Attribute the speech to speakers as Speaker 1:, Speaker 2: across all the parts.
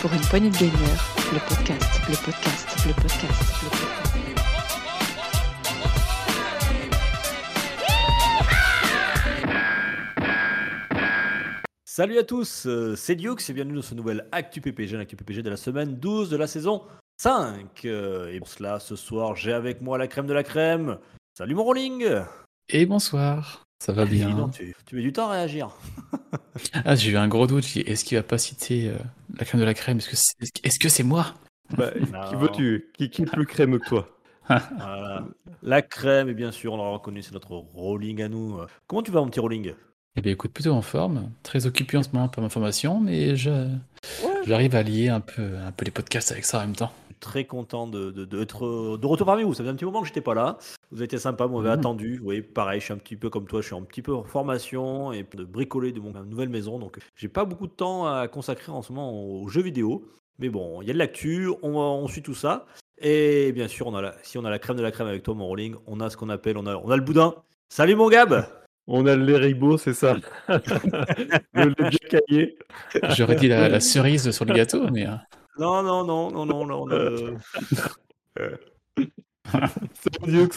Speaker 1: Pour une poignée de gagneurs, le podcast, le podcast, le podcast, le podcast.
Speaker 2: Salut à tous, euh, c'est Dioux et bienvenue dans ce nouvel Actu PPG, l'Actu PPG de la semaine 12 de la saison 5. Euh, Et pour cela, ce soir, j'ai avec moi la crème de la crème. Salut mon rolling
Speaker 3: Et bonsoir, ça va bien.
Speaker 2: tu, tu mets du temps à réagir.
Speaker 3: Ah, j'ai eu un gros doute. Est-ce qu'il va pas citer euh, la crème de la crème? Est-ce que c'est est -ce c'est moi?
Speaker 4: Bah, qui veux-tu? Qui, qui est plus crème que toi
Speaker 2: Voilà. La crème, et bien sûr, on l'a reconnu, c'est notre rolling à nous. Comment tu vas mon petit rolling?
Speaker 3: Eh bien, écoute, plutôt en forme. Très occupé en ce moment par ma formation, mais je j'arrive à lier un peu, un peu les podcasts avec ça en même temps.
Speaker 2: Très content de, de, de être euh, de retour parmi vous. Ça faisait un petit moment que j'étais pas là. Vous avez été sympa, vous m'avez
Speaker 3: Mhm.
Speaker 2: attendu. Oui, pareil, je suis un petit peu comme toi, je suis un petit peu en formation et de bricoler de mon nouvelle maison. Donc, j'ai pas beaucoup de temps à consacrer en ce moment aux jeux vidéo. Mais bon, il y a de l'actu, on, on suit tout ça. Et bien sûr, on a la, si on a la crème de la crème avec toi, mon rolling, on a ce qu'on appelle, on a, on a le boudin. Salut mon Gab
Speaker 4: On a le Leribo, c'est ça Le lait caillé.
Speaker 3: J'aurais dit la, la cerise sur le gâteau, mais euh,
Speaker 2: Non, non, non, non, non, non. on a le-
Speaker 4: Salut Dioux,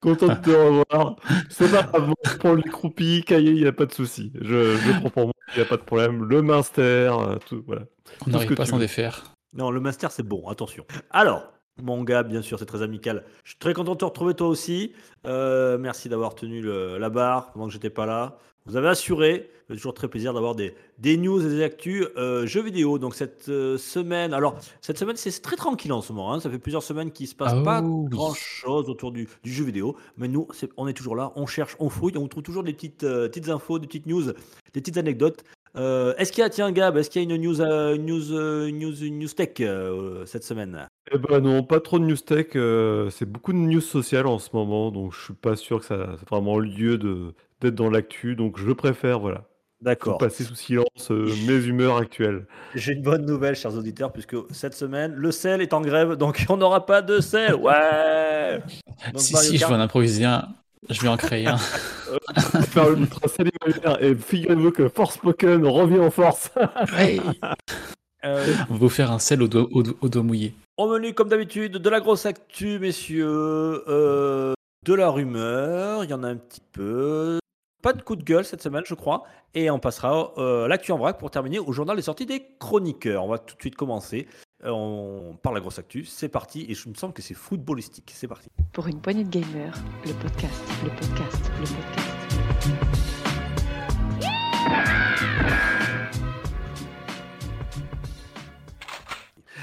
Speaker 4: content de te revoir. C'est pas grave, pour les croupis, caillé, il n'y a pas de souci. Je, je prends pour moi, il n'y a pas de problème. Le Minster, euh, tout, voilà.
Speaker 3: on n'arrive pas à s'en défaire.
Speaker 2: Non, le master, c'est bon, attention. Alors, mon gars, bien sûr, c'est très amical. Je suis très content de te retrouver toi aussi. Euh, merci d'avoir tenu le- la barre pendant que j'étais pas là. Vous avez assuré. Fait toujours très plaisir d'avoir des, des news et des actus euh, jeux vidéo. Donc cette euh, semaine, alors cette semaine c'est très tranquille en ce moment. hein. Ça fait plusieurs semaines qu'il se passe
Speaker 3: Ah
Speaker 2: pas
Speaker 3: oui.
Speaker 2: grand chose autour du, du jeu vidéo. Mais nous, c'est- on est toujours là, on cherche, on fouille, on trouve toujours des petites, euh, petites infos, des petites news, des petites anecdotes. Est-ce qu'il y a, tiens Gab, est-ce qu'il y a une news, news, news, news tech cette semaine?
Speaker 4: Eh ben non, pas trop de news tech, euh, c'est beaucoup de news sociales en ce moment, donc je suis pas sûr que ça c'est vraiment le lieu de d'être dans l'actu, donc je préfère, voilà,
Speaker 2: D'accord.
Speaker 4: passer sous silence euh, mes humeurs actuelles.
Speaker 2: J'ai une bonne nouvelle, chers auditeurs, puisque cette semaine, le sel est en grève, donc on n'aura pas de sel. Ouais Donc,
Speaker 3: si,
Speaker 2: Mario
Speaker 3: si, je
Speaker 2: Kart-
Speaker 3: vais en improviser un, je vais en créer un.
Speaker 4: Faire le ultra célibataire et figurez-vous que Forspoken revient en force.
Speaker 3: Ouais.
Speaker 2: Euh,
Speaker 3: On va vous faire un sel au doigt, au, doigt- au doigt mouillé.
Speaker 2: Au menu, comme d'habitude, de la grosse actu, messieurs. euh, de la rumeur, il y en a un petit peu. Pas de coup de gueule cette semaine, je crois. Et on passera euh, l'actu en vrac pour terminer au journal des sorties des chroniqueurs. On va tout de suite commencer. Euh, on parle la grosse actu. C'est parti. Et je me semble que c'est footballistique. C'est parti.
Speaker 1: Pour une poignée de gamers, le podcast, le podcast, le podcast.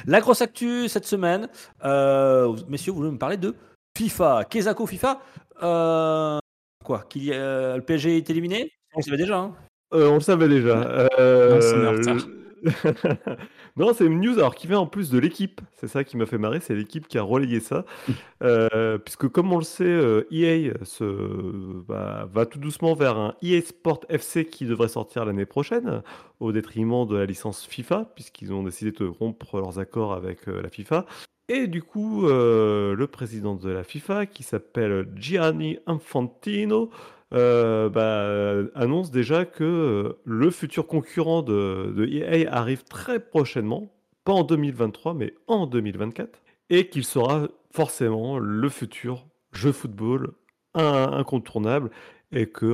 Speaker 2: La grosse actu cette semaine, euh, messieurs, vous voulez me parler de FIFA. Kezako FIFA. euh, quoi qu'il y a, euh, Le PSG est éliminé? On le savait déjà. hein.
Speaker 4: Euh, on le savait déjà.
Speaker 3: Non,
Speaker 4: Euh, non, c'est une news alors qui vient en plus de l'équipe. C'est ça qui m'a fait marrer, c'est l'équipe qui a relayé ça. Euh, puisque comme on le sait, euh, EA se, bah, va tout doucement vers un EA Sport FC qui devrait sortir l'année prochaine, au détriment de la licence FIFA, puisqu'ils ont décidé de rompre leurs accords avec euh, la FIFA. Et du coup, euh, le président de la FIFA, qui s'appelle Gianni Infantino, euh, bah, annonce déjà que euh, le futur concurrent de, de EA arrive très prochainement, pas en 2023, mais en 2024, et qu'il sera forcément le futur jeu football in- incontournable, et que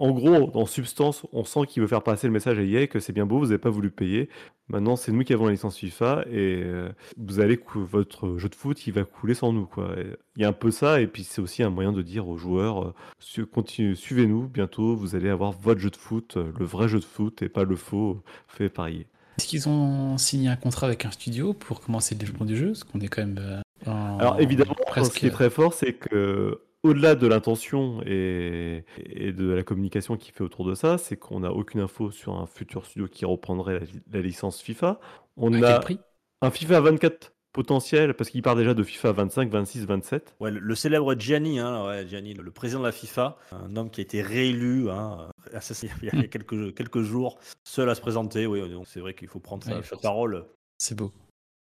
Speaker 4: en gros, en substance, on sent qu'il veut faire passer le message à EA que c'est bien beau, vous n'avez pas voulu payer, maintenant c'est nous qui avons la licence FIFA, et euh, vous allez votre jeu de foot, il va couler sans nous, quoi. Il y a un peu ça, et puis c'est aussi un moyen de dire aux joueurs, euh, Su- Suivez-nous, bientôt vous allez avoir votre jeu de foot, euh, le vrai jeu de foot et pas le faux fait par EA.
Speaker 3: Est-ce qu'ils ont signé un contrat avec un studio pour commencer le développement du jeu? Parce qu'on est quand même. en-
Speaker 4: Alors évidemment,
Speaker 3: presque.
Speaker 4: ce qui est très fort, c'est que au-delà de l'intention et, et de la communication qui fait autour de ça, c'est qu'on n'a aucune info sur un futur studio qui reprendrait la, li- la licence FIFA. On
Speaker 3: À
Speaker 4: a
Speaker 3: quel prix?
Speaker 4: un FIFA 24 potentiel, parce qu'il part déjà de FIFA 25, 26, 27.
Speaker 2: Ouais, le, le célèbre Gianni, hein, ouais, Gianni, le, le président de la FIFA, un homme qui a été réélu hein, assassiné il y a, a quelques, quelques jours, seul à se présenter. Oui, donc c'est vrai qu'il faut prendre sa,
Speaker 3: Ouais,
Speaker 2: sa parole.
Speaker 3: C'est beau.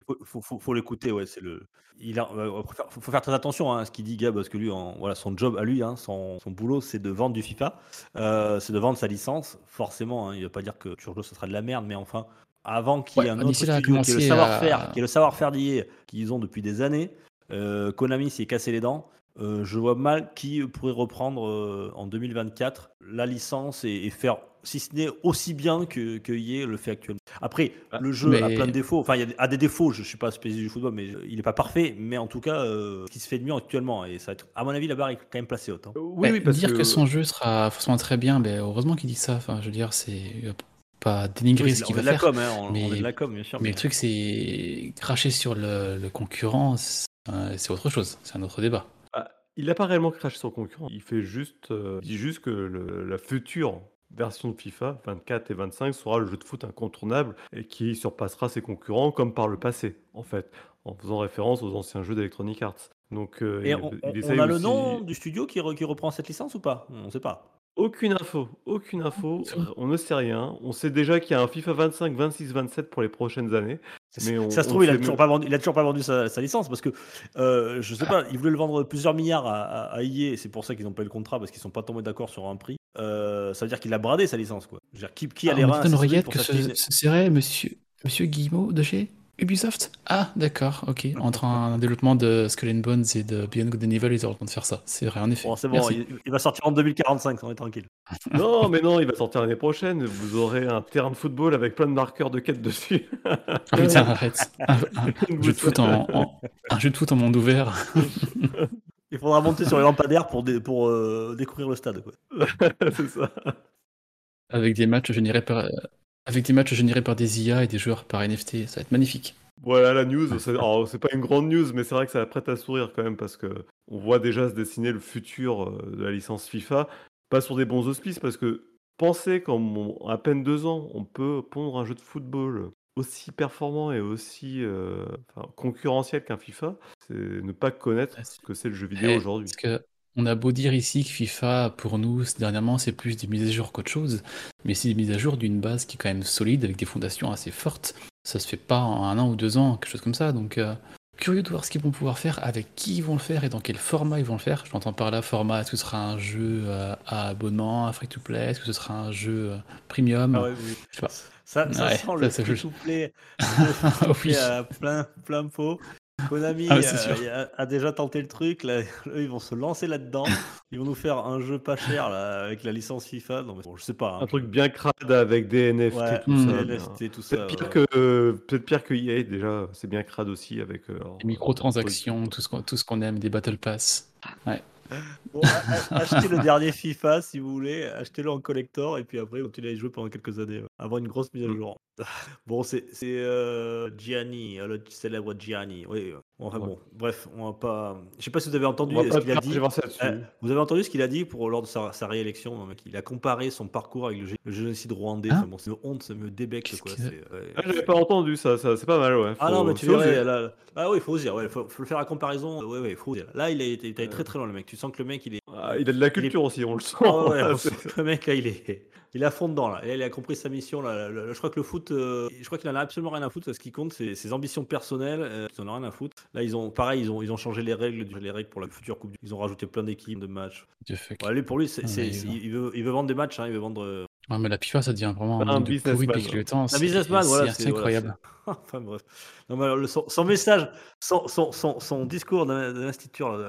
Speaker 2: Faut, faut, faut- faut l'écouter, ouais, c'est le. Il a, euh, faut, faire, faut- faut faire très attention hein, à ce qu'il dit Gab, parce que lui, en- voilà, son job à lui, hein, son, son boulot, c'est de vendre du FIFA, Euh, c'est de vendre sa licence. Forcément, hein, il ne va pas dire que Turjo ce sera de la merde, mais enfin, avant qu'il y ait
Speaker 3: Ouais,
Speaker 2: un autre studio qui est le savoir-faire,
Speaker 3: à-
Speaker 2: qui est le savoir-faire d'IA qu'ils ont depuis des années. euh, Konami s'est cassé les dents. euh, je vois mal qui pourrait reprendre en 2024 la licence et, et faire, si ce n'est aussi bien que, que EA le fait actuellement. Après,
Speaker 4: Ah,
Speaker 2: le jeu a
Speaker 3: mais-
Speaker 2: plein de défauts. Enfin, il y a des- a des défauts. Je ne suis pas spécialiste du football, mais il n'est pas parfait. Mais en tout cas, euh, ce qui se fait de mieux actuellement. Et ça va être, à mon avis, la barre est quand même placée haute. hein.
Speaker 4: Oui,
Speaker 3: Ouais,
Speaker 4: oui, parce
Speaker 3: dire que...
Speaker 4: que
Speaker 3: son jeu sera forcément très bien, ben, heureusement qu'il dit ça. Enfin, je veux dire, c'est euh, pas dénigrer
Speaker 2: Oui,
Speaker 3: ce
Speaker 2: on
Speaker 3: qu'il va faire.
Speaker 2: com, hein, on, on
Speaker 3: mais-
Speaker 2: est de la com, bien sûr.
Speaker 3: Mais le truc, c'est cracher sur le, le concurrent, c'est euh, autre chose. C'est un autre débat.
Speaker 4: Ah, il n'a pas réellement craché son concurrent. Il fait juste, euh, il dit juste que le- la future version de FIFA 24 et 25 sera le jeu de foot incontournable et qui surpassera ses concurrents comme par le passé, en fait, en faisant référence aux anciens jeux d'Electronic Arts. Donc, euh,
Speaker 2: Et
Speaker 4: il,
Speaker 2: on,
Speaker 4: il
Speaker 2: a le
Speaker 4: aussi-
Speaker 2: nom du studio qui, re- qui reprend cette licence ou pas? On ne sait pas.
Speaker 4: Aucune info, aucune info.
Speaker 3: C'est vrai.
Speaker 4: On ne sait rien. On sait déjà qu'il y a un FIFA 25, 26, 27 pour les prochaines années. Mais on-
Speaker 2: ça se trouve, il a toujours pas vendu. Il a toujours pas vendu sa, sa licence parce que euh, je sais pas. Il voulait le vendre plusieurs milliards à, à, à C'est pour ça qu'ils n'ont pas eu le contrat parce qu'ils sont pas tombés d'accord sur un prix. Euh, ça veut dire qu'il a bradé sa licence quoi. Je veux dire, qui, qui a
Speaker 3: Ah,
Speaker 2: les reins pour
Speaker 3: que ce,
Speaker 2: une-
Speaker 3: ce serait monsieur, monsieur Guillemot de chez Ubisoft? Ah, d'accord, ok. Entre un développement de Skull and Bones et de Beyond Good and Evil, ils auront le temps de faire ça. C'est vrai, en effet.
Speaker 2: Bon, c'est bon. Il, il va sortir en 2045. On est tranquille.
Speaker 4: Non, mais non, il va sortir l'année prochaine. Vous aurez un terrain de football avec plein de marqueurs de quête dessus.
Speaker 3: Ah, putain, arrête. Un, un jeu de foot en, en- un jeu de foot en monde ouvert.
Speaker 2: Il faudra monter sur les lampadaires pour, dé- pour euh, découvrir le stade. Quoi.
Speaker 4: c'est ça.
Speaker 3: Avec des matchs générés par, avec des matchs générés par des IA et des joueurs par NFT. Ça va être magnifique.
Speaker 4: Voilà la news. C'est alors, c'est pas une grande news, mais c'est vrai que ça prête à sourire quand même parce que on voit déjà se dessiner le futur euh, de la licence FIFA. Pas sur des bons auspices parce que pensez qu'en à peine deux ans, on peut pondre un jeu de football aussi performant et aussi euh, enfin, concurrentiel qu'un FIFA, c'est ne pas connaître ce que c'est le jeu vidéo
Speaker 3: Eh,
Speaker 4: aujourd'hui.
Speaker 3: Parce que on a beau dire ici que FIFA, pour nous, dernièrement, c'est plus des mises à jour qu'autre chose, mais c'est des mises à jour d'une base qui est quand même solide, avec des fondations assez fortes. Ça se fait pas en un an ou deux ans, quelque chose comme ça. Donc, euh, curieux de voir ce qu'ils vont pouvoir faire, avec qui ils vont le faire et dans quel format ils vont le faire. Je m'entends par là, format, est-ce que ce sera un jeu euh, à abonnement, à free-to-play, est-ce que ce sera un jeu euh, premium?
Speaker 2: Ah ouais, oui.
Speaker 3: Je sais pas.
Speaker 2: Ça, ça
Speaker 3: Ouais,
Speaker 2: sent le
Speaker 3: ça,
Speaker 2: free-to-play
Speaker 3: Oui.
Speaker 2: à plein, plein pot. Konami
Speaker 3: Ah ouais,
Speaker 2: euh, a, a déjà tenté le truc. Là, eux, ils vont se lancer là-dedans. Ils vont nous faire un jeu pas cher là, avec la licence FIFA. Non, mais bon, je sais pas. hein.
Speaker 4: Un truc bien crade avec des NFT,
Speaker 2: Ouais,
Speaker 4: tout ça.
Speaker 2: des
Speaker 4: bien.
Speaker 2: NFT, tout ça.
Speaker 4: Peut-être pire,
Speaker 2: ouais.
Speaker 4: que, euh, peut-être pire que EA déjà, c'est bien crade aussi avec euh,
Speaker 3: Les microtransactions, tout ce qu'on tout ce qu'on aime, des battle pass.
Speaker 2: Bon, achetez le dernier FIFA si vous voulez. Achetez-le en collector et puis après, continuez à y jouer pendant quelques années. ouais. Avant une grosse mise à
Speaker 4: Mm.
Speaker 2: jour. Bon, c'est euh, Gianni, euh, le célèbre Gianni. Oui, enfin
Speaker 4: Ouais.
Speaker 2: bon, bref, on va pas. Je sais pas si vous avez entendu ce qu'il a dit. Euh, vous avez entendu ce qu'il a dit pour, lors de sa, sa réélection hein, Il a comparé son parcours avec le, gé- le génocide rwandais.
Speaker 3: Hein
Speaker 2: bon, c'est une honte, ça me débecte. Quoi. c'est- ouais.
Speaker 4: Ah, j'avais pas entendu ça, ça c'est pas mal, ouais.
Speaker 2: Ah non,
Speaker 4: Faut-
Speaker 2: mais tu
Speaker 4: faut
Speaker 2: verrais. Là, ah oui, il faut oser. Ouais, faut, faut le faire à comparaison. Ouais, ouais, faut oser. Là, il a été il est allé
Speaker 4: Euh.
Speaker 2: très très loin, le mec. Tu sens que le mec, il est.
Speaker 4: Ah, il a de la culture aussi, on le sent.
Speaker 2: Ah ouais, le mec là, il est, il est à fond dedans là. Il a compris sa mission là. Je crois que le foot, euh, je crois qu'il en a absolument rien à foutre. Ce qui compte, c'est ses ambitions personnelles. Euh, ils en ont rien à foutre. Là, ils ont, pareil, ils ont, ils ont changé les règles, les règles pour la future coupe. du- Ils ont rajouté plein d'équipes, de matchs. Ouais, lui, pour lui, c'est,
Speaker 3: Ah,
Speaker 2: il veut, il veut vendre des matchs. hein, il veut vendre. euh,
Speaker 3: Ouais, mais la FIFA, ça devient vraiment
Speaker 4: Un
Speaker 3: un de avec
Speaker 4: ouais.
Speaker 3: le temps.
Speaker 2: Un
Speaker 3: c'est-
Speaker 2: businessman, voilà. c'est- voilà,
Speaker 3: incroyable.
Speaker 2: c'est- enfin bref. Non, mais alors, le- son, son message, son, son, son, son discours là,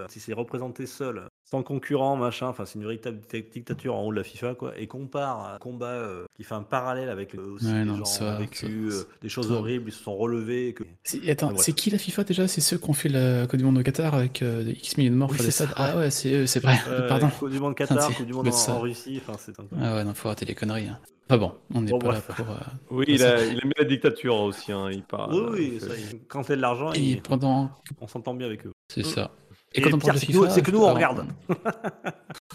Speaker 2: si c'est représenté seul, sans concurrent, machin, enfin c'est une véritable di- dictature en haut de la FIFA, quoi, et compare un combat euh, qui fait un parallèle avec euh, aussi
Speaker 3: Ouais,
Speaker 2: des
Speaker 3: non,
Speaker 2: gens
Speaker 3: ça-
Speaker 2: ont vécu
Speaker 3: ça-
Speaker 2: euh, des choses horribles, ils se sont relevés. Que...
Speaker 3: C'est- Attends,
Speaker 2: Ouais.
Speaker 3: c'est qui la FIFA déjà? C'est ceux qui ont fait la Coupe du Monde au Qatar avec euh, X millions de morts
Speaker 2: Oui,
Speaker 3: sur les
Speaker 2: c'est
Speaker 3: stades
Speaker 2: ça,
Speaker 3: Ah ouais, c'est eux, c'est vrai.
Speaker 2: Euh,
Speaker 3: Pardon.
Speaker 2: Coupe du monde Qatar,
Speaker 3: C'est-
Speaker 2: Coupe du monde
Speaker 3: c'est
Speaker 2: en, Russie, enfin c'est un peu.
Speaker 3: Ah ouais, non, faut arrêter les conneries. hein. Enfin bon, on n'est
Speaker 2: Bon,
Speaker 3: pas
Speaker 2: bref.
Speaker 3: là pour. euh,
Speaker 4: Oui,
Speaker 3: C'est
Speaker 4: il a, il a mis la dictature aussi, hein, il parle.
Speaker 2: oui, oui,
Speaker 4: c'est-
Speaker 2: ça, il- quand t'as de l'argent,
Speaker 3: Et
Speaker 2: il-
Speaker 3: pendant.
Speaker 2: on s'entend bien avec eux.
Speaker 3: C'est ça.
Speaker 2: Et
Speaker 3: Et quand on parle de
Speaker 2: c'est que nous-
Speaker 3: FIFA.
Speaker 2: c'est que nous, on regarde.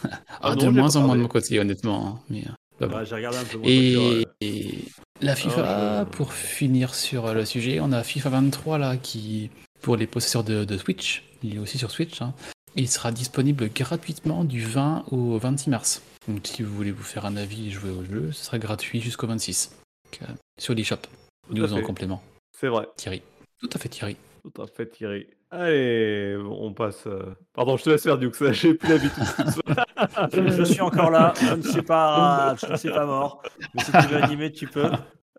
Speaker 3: Ah,
Speaker 4: Ah
Speaker 3: de moins en moins de mon côté, honnêtement. Mais, euh, bah
Speaker 2: J'ai regardé un peu.
Speaker 3: Et, la FIFA, pour finir sur le sujet, on a FIFA 23 là qui, pour les possesseurs de, de Switch, il est aussi sur Switch, hein, il sera disponible gratuitement du 20 au 26 mars. Donc si vous voulez vous faire un avis et jouer au jeu, ce sera gratuit jusqu'au 26. Donc, euh, sur l'eShop. News en complément.
Speaker 4: C'est vrai,
Speaker 3: Thierry. Tout à fait Thierry.
Speaker 4: tout à fait Thierry. Allez, on passe. euh, Pardon, je te laisse faire du coup, ça, j'ai plus l'habitude.
Speaker 2: Je, je suis encore là, je ne suis pas, je ne suis pas mort. Mais si tu veux animer, tu peux.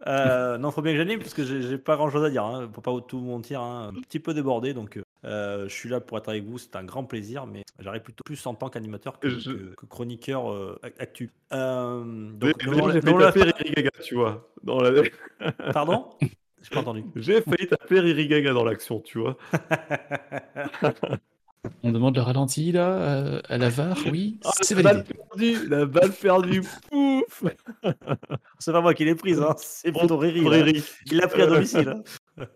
Speaker 2: Euh, non, faut bien que j'anime parce que j'ai j'ai pas grand chose à dire. Hein, pour pas tout mentir, hein, un petit peu débordé. Donc, euh, je suis là pour être avec vous. C'est un grand plaisir, mais j'arrive plutôt plus en tant qu'animateur que,
Speaker 4: Je-
Speaker 2: que- que chroniqueur euh, ac- actu. Euh,
Speaker 4: Mais-
Speaker 2: donc, m'en-
Speaker 4: j'ai
Speaker 2: m'en lève
Speaker 4: taper Riri Gaga, tu vois. Dans la...
Speaker 2: Pardon? J'ai pas entendu.
Speaker 4: J'ai failli taper Riri Gaga dans l'action, tu vois.
Speaker 3: On demande le ralenti là euh, à la VAR, oui,
Speaker 4: Ah,
Speaker 3: c'est
Speaker 4: la balle perdue, la balle perdue, pouf
Speaker 2: C'est pas moi qui l'ai prise, hein, c'est plutôt Riri.
Speaker 4: Riri.
Speaker 2: Il l'a pris à domicile. hein.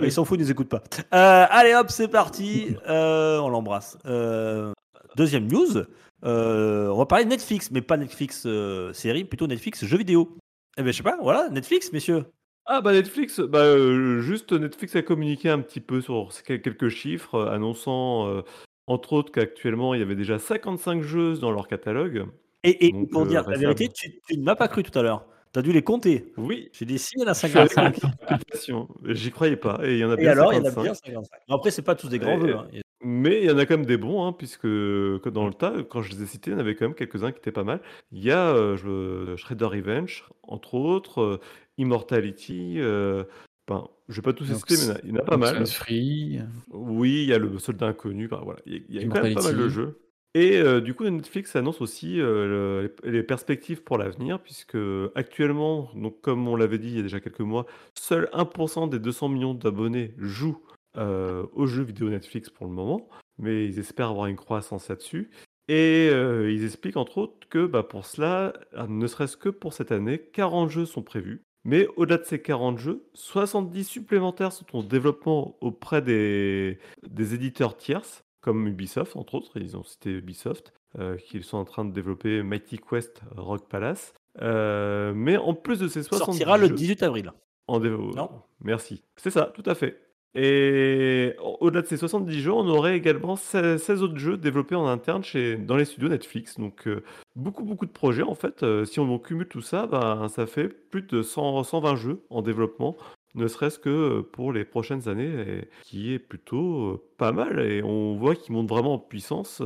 Speaker 2: Il s'en fout, il nous écoute pas. Euh, allez hop, c'est parti. Euh, on l'embrasse. Euh, deuxième news. Euh, on va parler de Netflix, mais pas Netflix euh, série, plutôt Netflix jeux vidéo. Eh ben je sais pas, voilà, Netflix, messieurs.
Speaker 4: Ah bah Netflix, bah euh, juste Netflix a communiqué un petit peu sur quel- quelques chiffres, euh, annonçant euh, entre autres qu'actuellement il y avait déjà 55 jeux dans leur catalogue.
Speaker 2: Et, et
Speaker 4: Donc,
Speaker 2: pour
Speaker 4: euh,
Speaker 2: dire la
Speaker 4: récemment.
Speaker 2: vérité, tu, tu ne m'as pas cru tout à l'heure. Tu as dû les compter.
Speaker 4: Oui,
Speaker 2: J'ai dit si, il y en a
Speaker 4: je suis allé
Speaker 2: 55.
Speaker 4: contre l'application. J'y croyais pas. Et il y en a
Speaker 2: Et
Speaker 4: bien
Speaker 2: alors, il y en a
Speaker 4: 55.
Speaker 2: bien 55. Bon, après, c'est pas tous des grands
Speaker 4: Et-
Speaker 2: jeux. hein.
Speaker 4: Mais il y en a quand même des bons, hein, puisque que dans le tas, quand je les ai cités, il y en avait quand même quelques-uns qui étaient pas mal. Il y a euh, je- Shredder Revenge, entre autres, euh, Immortality. Euh, ben, je vais pas tous citer, mais il y en a- pas mal.
Speaker 3: Free.
Speaker 4: Oui, il y a le soldat inconnu, ben voilà, il y a, il y a quand même pas mal de jeux. Et euh, du coup, Netflix annonce aussi euh, le- les perspectives pour l'avenir, puisque actuellement, donc comme on l'avait dit il y a déjà quelques mois, seul 1% des 200 millions d'abonnés jouent euh, aux jeux vidéo Netflix pour le moment, mais ils espèrent avoir une croissance là-dessus. Et ils expliquent entre autres que bah, pour cela, ne serait-ce que pour cette année, 40 jeux sont prévus. Mais au-delà de ces 40 jeux, 70 supplémentaires sont en développement auprès des, des éditeurs tierces, comme Ubisoft, entre autres. Ils ont cité Ubisoft, euh, qui sont en train de développer Mighty Quest Rock Palace. Euh, mais en plus de ces 70
Speaker 2: Sortira le
Speaker 4: jeux
Speaker 2: 18 avril.
Speaker 4: en dévo-
Speaker 2: Non
Speaker 4: Merci. C'est ça, tout à fait. Et au- au-delà de ces 70 jeux, on aurait également 16, 16 autres jeux développés en interne chez, dans les studios Netflix. Donc euh, beaucoup, beaucoup de projets en fait. Euh, si on cumule tout ça, ben, ça fait plus de 100, 120 jeux en développement, ne serait-ce que euh, pour les prochaines années, qui est plutôt pas mal. Et on voit qu'ils montent vraiment en puissance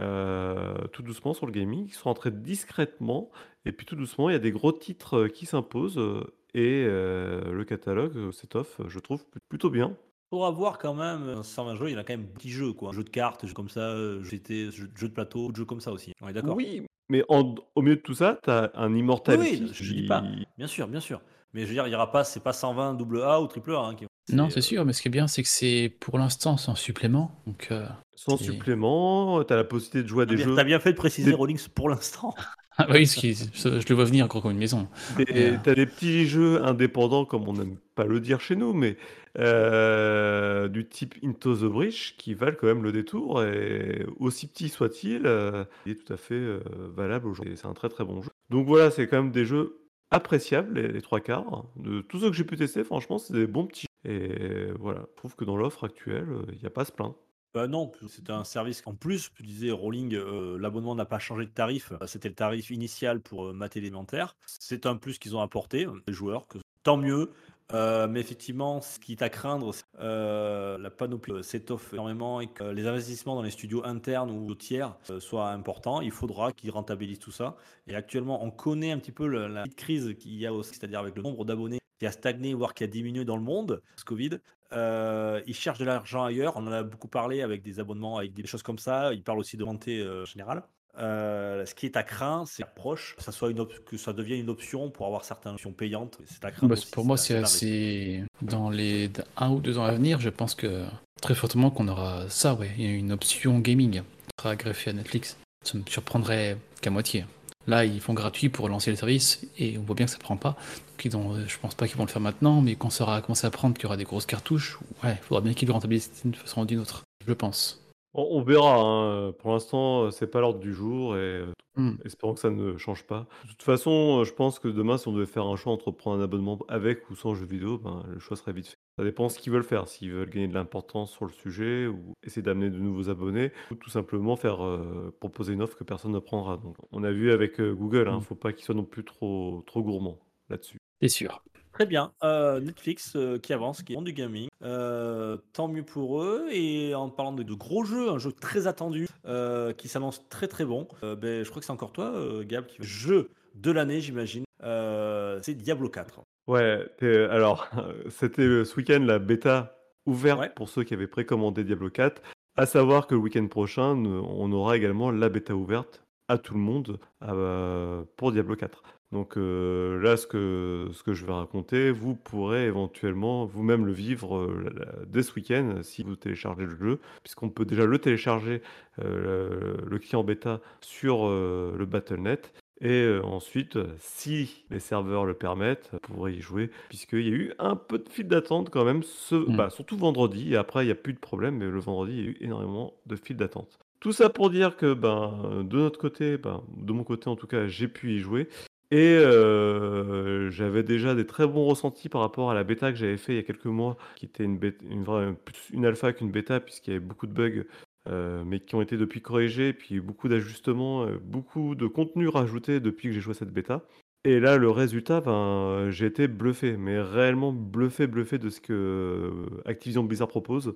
Speaker 4: euh, tout doucement sur le gaming. Ils sont entrés discrètement. Et puis tout doucement, il y a des gros titres euh, qui s'imposent. euh, Et euh, le catalogue euh, s'étoffe, je trouve, plutôt bien.
Speaker 2: Faudra voir quand même, euh, 120 jeux, il y en a quand même petits jeux, quoi. Jeux de cartes, jeux comme ça, euh, GT, jeux, jeux de plateau, jeux comme ça aussi. On est d'accord?
Speaker 4: Oui, mais en- au milieu de tout ça, tu as un
Speaker 2: Oui,
Speaker 4: Immortality
Speaker 2: oui, je, je dis
Speaker 4: qui-
Speaker 2: pas. Bien sûr, bien sûr. Mais je veux dire, il y aura pas, c'est pas 120 double A ou triple A. hein, qui-
Speaker 3: Non,
Speaker 2: euh,
Speaker 3: c'est sûr, mais ce qui est bien, c'est que c'est pour l'instant sans supplément. Donc, euh,
Speaker 4: sans supplément, tu as la possibilité de jouer à des jeux.
Speaker 2: t'as bien fait de préciser
Speaker 4: des-
Speaker 2: Rollings pour l'instant.
Speaker 3: Ah bah oui, ce qui- ce- je le vois venir gros comme une maison.
Speaker 4: Des,
Speaker 3: Euh.
Speaker 4: T'as des petits jeux indépendants, comme on n'aime pas le dire chez nous, mais euh, du type Into the Breach qui valent quand même le détour. Et aussi petit soit-il, euh, il est tout à fait euh, valable aujourd'hui. Et C'est un très très bon jeu. Donc voilà, c'est quand même des jeux appréciables, les, les trois quarts. De tous ceux que j'ai pu tester, franchement, c'est des bons petits. jeux. Et voilà, je trouve que dans l'offre actuelle, il n'y a pas à se plaindre.
Speaker 2: Bah non, c'était un service. En plus, tu disais Rolling, euh, l'abonnement n'a pas changé de tarif. Euh, C'était le tarif initial pour euh, l'élémentaire. C'est un plus qu'ils ont apporté, les joueurs, que tant mieux. Euh, mais effectivement, ce qui est à craindre, c'est euh, la panoplie euh, s'étoffe énormément et que les investissements dans les studios internes ou tiers soient importants. Il faudra qu'ils rentabilisent tout ça. Et actuellement, on connaît un petit peu la crise qu'il y a aussi, c'est-à-dire avec le nombre d'abonnés qui a stagné, voire qui a diminué dans le monde, ce Covid. Euh, ils cherchent de l'argent ailleurs. On en a beaucoup parlé avec des abonnements, avec des choses comme ça. Ils parlent aussi de montée euh, générale. Euh, ce qui est à craindre, c'est proche, que ça soit une op- que ça devienne une option pour avoir certaines options payantes. C'est à craindre.
Speaker 3: Bah,
Speaker 2: aussi,
Speaker 3: pour moi,
Speaker 2: c'est.
Speaker 3: Dans les un ou deux ans à venir, je pense que très fortement qu'on aura ça, ouais. Il y a une option gaming qui sera greffée à Netflix. Ça me surprendrait qu'à moitié. Là, ils font gratuit pour lancer le service et on voit bien que ça prend pas. Donc, ils ont, je pense pas qu'ils vont le faire maintenant, mais quand ça aura commencé à prendre qu'il y aura des grosses cartouches, ouais, il faudra bien qu'ils le rentabilisent d'une façon ou d'une autre. Je pense.
Speaker 4: On, verra. hein. Pour l'instant, euh, c'est pas l'ordre du jour et euh,
Speaker 3: Hmm.
Speaker 4: espérons que ça ne change pas. De toute façon, euh, je pense que demain, si on devait faire un choix entre prendre un abonnement avec ou sans jeu vidéo, ben, le choix serait vite fait. Ça dépend ce qu'ils veulent faire. S'ils veulent gagner de l'importance sur le sujet ou essayer d'amener de nouveaux abonnés ou tout simplement faire euh, proposer une offre que personne ne prendra. Donc, on a vu avec euh, Google, hein,
Speaker 3: Mm.
Speaker 4: faut pas qu'ils soient non plus trop, trop gourmands là-dessus.
Speaker 3: C'est sûr?
Speaker 2: Très bien. Euh, Netflix euh, qui avance, qui est du gaming. Euh, tant mieux pour eux. Et en parlant de, de gros jeux, un jeu très attendu euh, qui s'annonce très très bon. euh, ben, je crois que c'est encore toi, euh, Gab, qui jeu de l'année, j'imagine. euh, c'est Diablo 4.
Speaker 4: Ouais, alors, c'était euh, ce week-end la bêta ouverte
Speaker 2: Ouais.
Speaker 4: pour ceux qui avaient précommandé Diablo 4. À savoir que le week-end prochain, on aura également la bêta ouverte à tout le monde euh, pour Diablo 4. Donc euh, là, ce que, ce que je vais raconter, vous pourrez éventuellement vous-même le vivre euh, la- la- dès ce week-end si vous téléchargez le jeu, puisqu'on peut déjà le télécharger, euh, le, client bêta, sur euh, le Battle.net. Et euh, ensuite, si les serveurs le permettent, vous pourrez y jouer, puisqu'il y a eu un peu de file d'attente quand même, ce,
Speaker 3: Mm.
Speaker 4: bah, surtout vendredi, et après il n'y a plus de problème, mais le vendredi, il y a eu énormément de file d'attente. Tout ça pour dire que ben, de notre côté, ben, de mon côté en tout cas, j'ai pu y jouer. Et euh, j'avais déjà des très bons ressentis par rapport à la bêta que j'avais fait il y a quelques mois, qui était une, plus une alpha qu'une bêta, puisqu'il y avait beaucoup de bugs euh, mais qui ont été depuis corrigés, puis beaucoup d'ajustements, euh, beaucoup de contenu rajouté depuis que j'ai joué cette bêta. Et là, le résultat, ben, j'ai été bluffé, mais réellement bluffé, bluffé de ce que Activision Blizzard propose,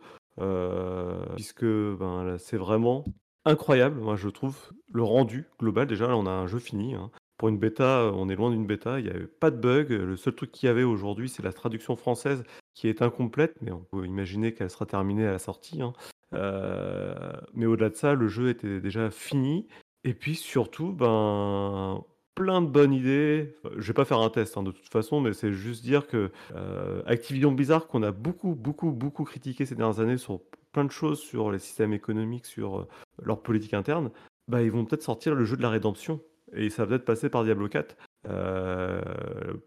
Speaker 4: puisque ben, c'est vraiment incroyable, moi je trouve, le rendu global. Déjà, là, on a un jeu fini. hein. Pour une bêta, on est loin d'une bêta, il n'y avait pas de bug. Le seul truc qu'il y avait aujourd'hui, c'est la traduction française qui est incomplète, mais on peut imaginer qu'elle sera terminée à la sortie. hein. Euh, mais au-delà de ça, le jeu était déjà fini. Et puis surtout, ben, plein de bonnes idées. Je vais pas faire un test hein, de toute façon, mais c'est juste dire que euh, Activision Blizzard, qu'on a beaucoup, beaucoup, beaucoup critiqué ces dernières années sur plein de choses, sur les systèmes économiques, sur euh, leur politique interne, bah, ils vont peut-être sortir le jeu de la rédemption. Et ça va peut-être passer par Diablo 4. Euh,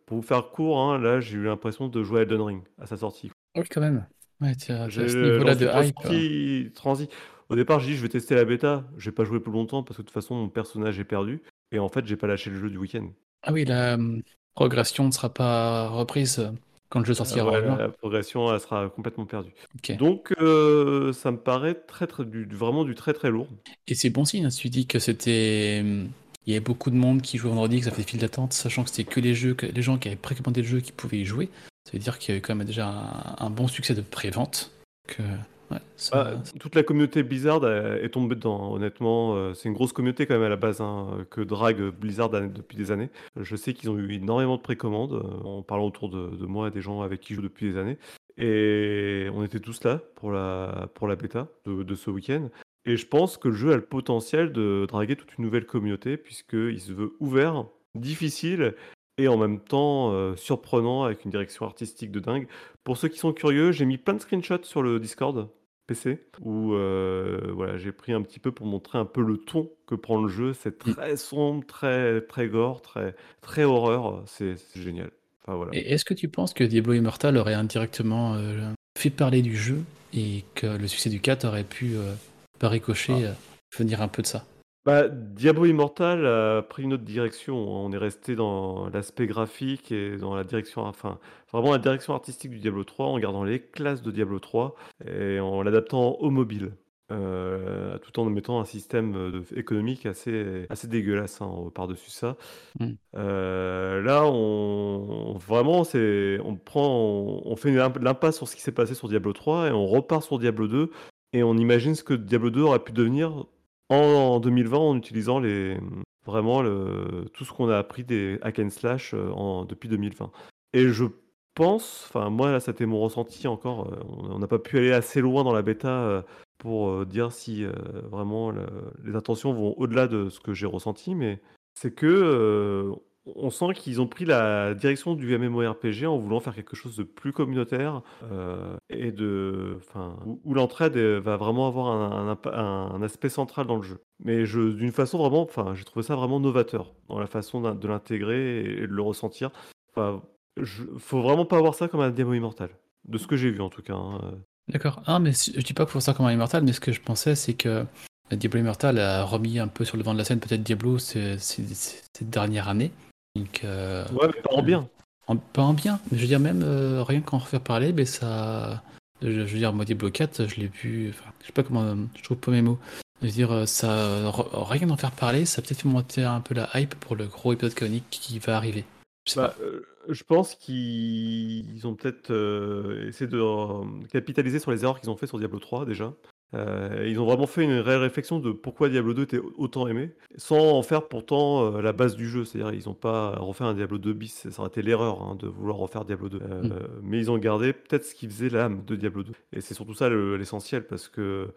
Speaker 4: pour vous faire court, hein, là, j'ai eu l'impression de jouer à Elden Ring à sa sortie.
Speaker 3: Oui, quand même. Ouais, as
Speaker 4: J'ai
Speaker 3: ce niveau-là de hype.
Speaker 4: transi. Au départ, j'ai dit je vais tester la bêta. J'ai pas joué plus longtemps parce que de toute façon mon personnage est perdu. Et en fait, j'ai pas lâché le jeu du week-end.
Speaker 3: Ah oui, la hum, progression ne sera pas reprise euh, quand le jeu
Speaker 4: Euh,
Speaker 3: sortira
Speaker 4: ouais, la progression, elle sera complètement perdue. Donc, euh, ça me paraît très, très, du- du- vraiment du très très lourd.
Speaker 3: Et c'est bon signe, hein, tu dis que c'était. Il y avait beaucoup de monde qui jouait vendredi, que ça fait file d'attente, sachant que c'était que les jeux, que les gens qui avaient précommandé le jeu qui pouvaient y jouer. Ça veut dire qu'il y avait quand même déjà un, un bon succès de pré-vente. Que, ouais, ça-
Speaker 4: Bah, toute la communauté Blizzard euh, est tombée dedans, honnêtement. euh, C'est une grosse communauté quand même à la base hein, que drague Blizzard depuis des années. Je sais qu'ils ont eu énormément de précommandes euh, en parlant autour de, de moi et des gens avec qui je joue depuis des années. Et on était tous là pour la, pour la bêta de, de ce week-end. Et je pense que le jeu a le potentiel de draguer toute une nouvelle communauté puisqu'il se veut ouvert, difficile et en même temps euh, surprenant avec une direction artistique de dingue. Pour ceux qui sont curieux, j'ai mis plein de screenshots sur le Discord PC où euh, voilà, j'ai pris un petit peu pour montrer un peu le ton que prend le jeu. C'est
Speaker 3: Mm.
Speaker 4: très sombre, très très gore, très très horreur. C'est génial. Enfin voilà.
Speaker 3: Et est-ce que tu penses que Diablo Immortal aurait indirectement euh, fait parler du jeu et que le succès du 4 aurait pu, par ricochet,
Speaker 4: Ah.
Speaker 3: euh, venir un peu de ça
Speaker 4: Bah, Diablo Immortal a pris une autre direction. On est resté dans l'aspect graphique et dans la direction, enfin, vraiment la direction artistique du Diablo 3 en gardant les classes de Diablo 3 et en l'adaptant au mobile. euh, tout en mettant un système économique assez, assez dégueulasse hein, par-dessus ça.
Speaker 3: Mm.
Speaker 4: Euh, là, on vraiment, c'est, on prend, on, on fait l'impasse sur ce qui s'est passé sur Diablo 3 et on repart sur Diablo 2 et on imagine ce que Diablo 2 aurait pu devenir en, en 2020 en utilisant vraiment tout ce qu'on a appris des hack and slash euh, depuis 2020. Et je pense, enfin moi là c'était mon ressenti encore, euh, on n'a pas pu aller assez loin dans la bêta euh, pour dire si vraiment le- les intentions vont au-delà de ce que j'ai ressenti, mais c'est que on sent qu'ils ont pris la direction du MMORPG en voulant faire quelque chose de plus communautaire euh, et de, enfin, où, l'entraide euh, va vraiment avoir un, aspect central dans le jeu. Mais d'une façon vraiment, enfin, j'ai trouvé ça vraiment novateur dans la façon de l'intégrer et, de le ressentir. Enfin, je, faut vraiment pas voir ça comme un démo immortal, de ce que j'ai vu en tout cas. hein.
Speaker 3: D'accord. Ah, mais je dis pas pour ça comme un Immortal, mais ce que je pensais, c'est que Diablo Immortal a remis un peu sur le devant de la scène peut-être Diablo ces, ces- ces- cette dernière année. Donc, euh,
Speaker 4: Ouais, mais pas en bien.
Speaker 3: en- pas en bien, mais je veux dire même euh, rien qu'en refaire parler, mais ça... Je, je veux dire, moi Diablo 4, je l'ai vu... Enfin, je sais pas comment... Je trouve pas mes mots. Je veux dire, euh, ça... Rien d'en faire parler, ça a peut-être fait monter un peu la hype pour le gros épisode canonique qui va arriver. Je
Speaker 4: Bah, euh, je pense qu'ils ont peut-être euh, essayé de capitaliser sur les erreurs qu'ils ont fait sur Diablo 3 déjà. Euh, ils ont vraiment fait une réelle réflexion de pourquoi Diablo 2 était autant aimé, sans en faire pourtant euh, la base du jeu. C'est-à-dire ils n'ont pas refait un Diablo 2 bis, ça aurait été l'erreur hein, de vouloir refaire Diablo 2. Euh,
Speaker 3: Mm.
Speaker 4: Mais ils ont gardé peut-être ce qui faisait l'âme de Diablo 2. Et c'est surtout ça le- l'essentiel, parce que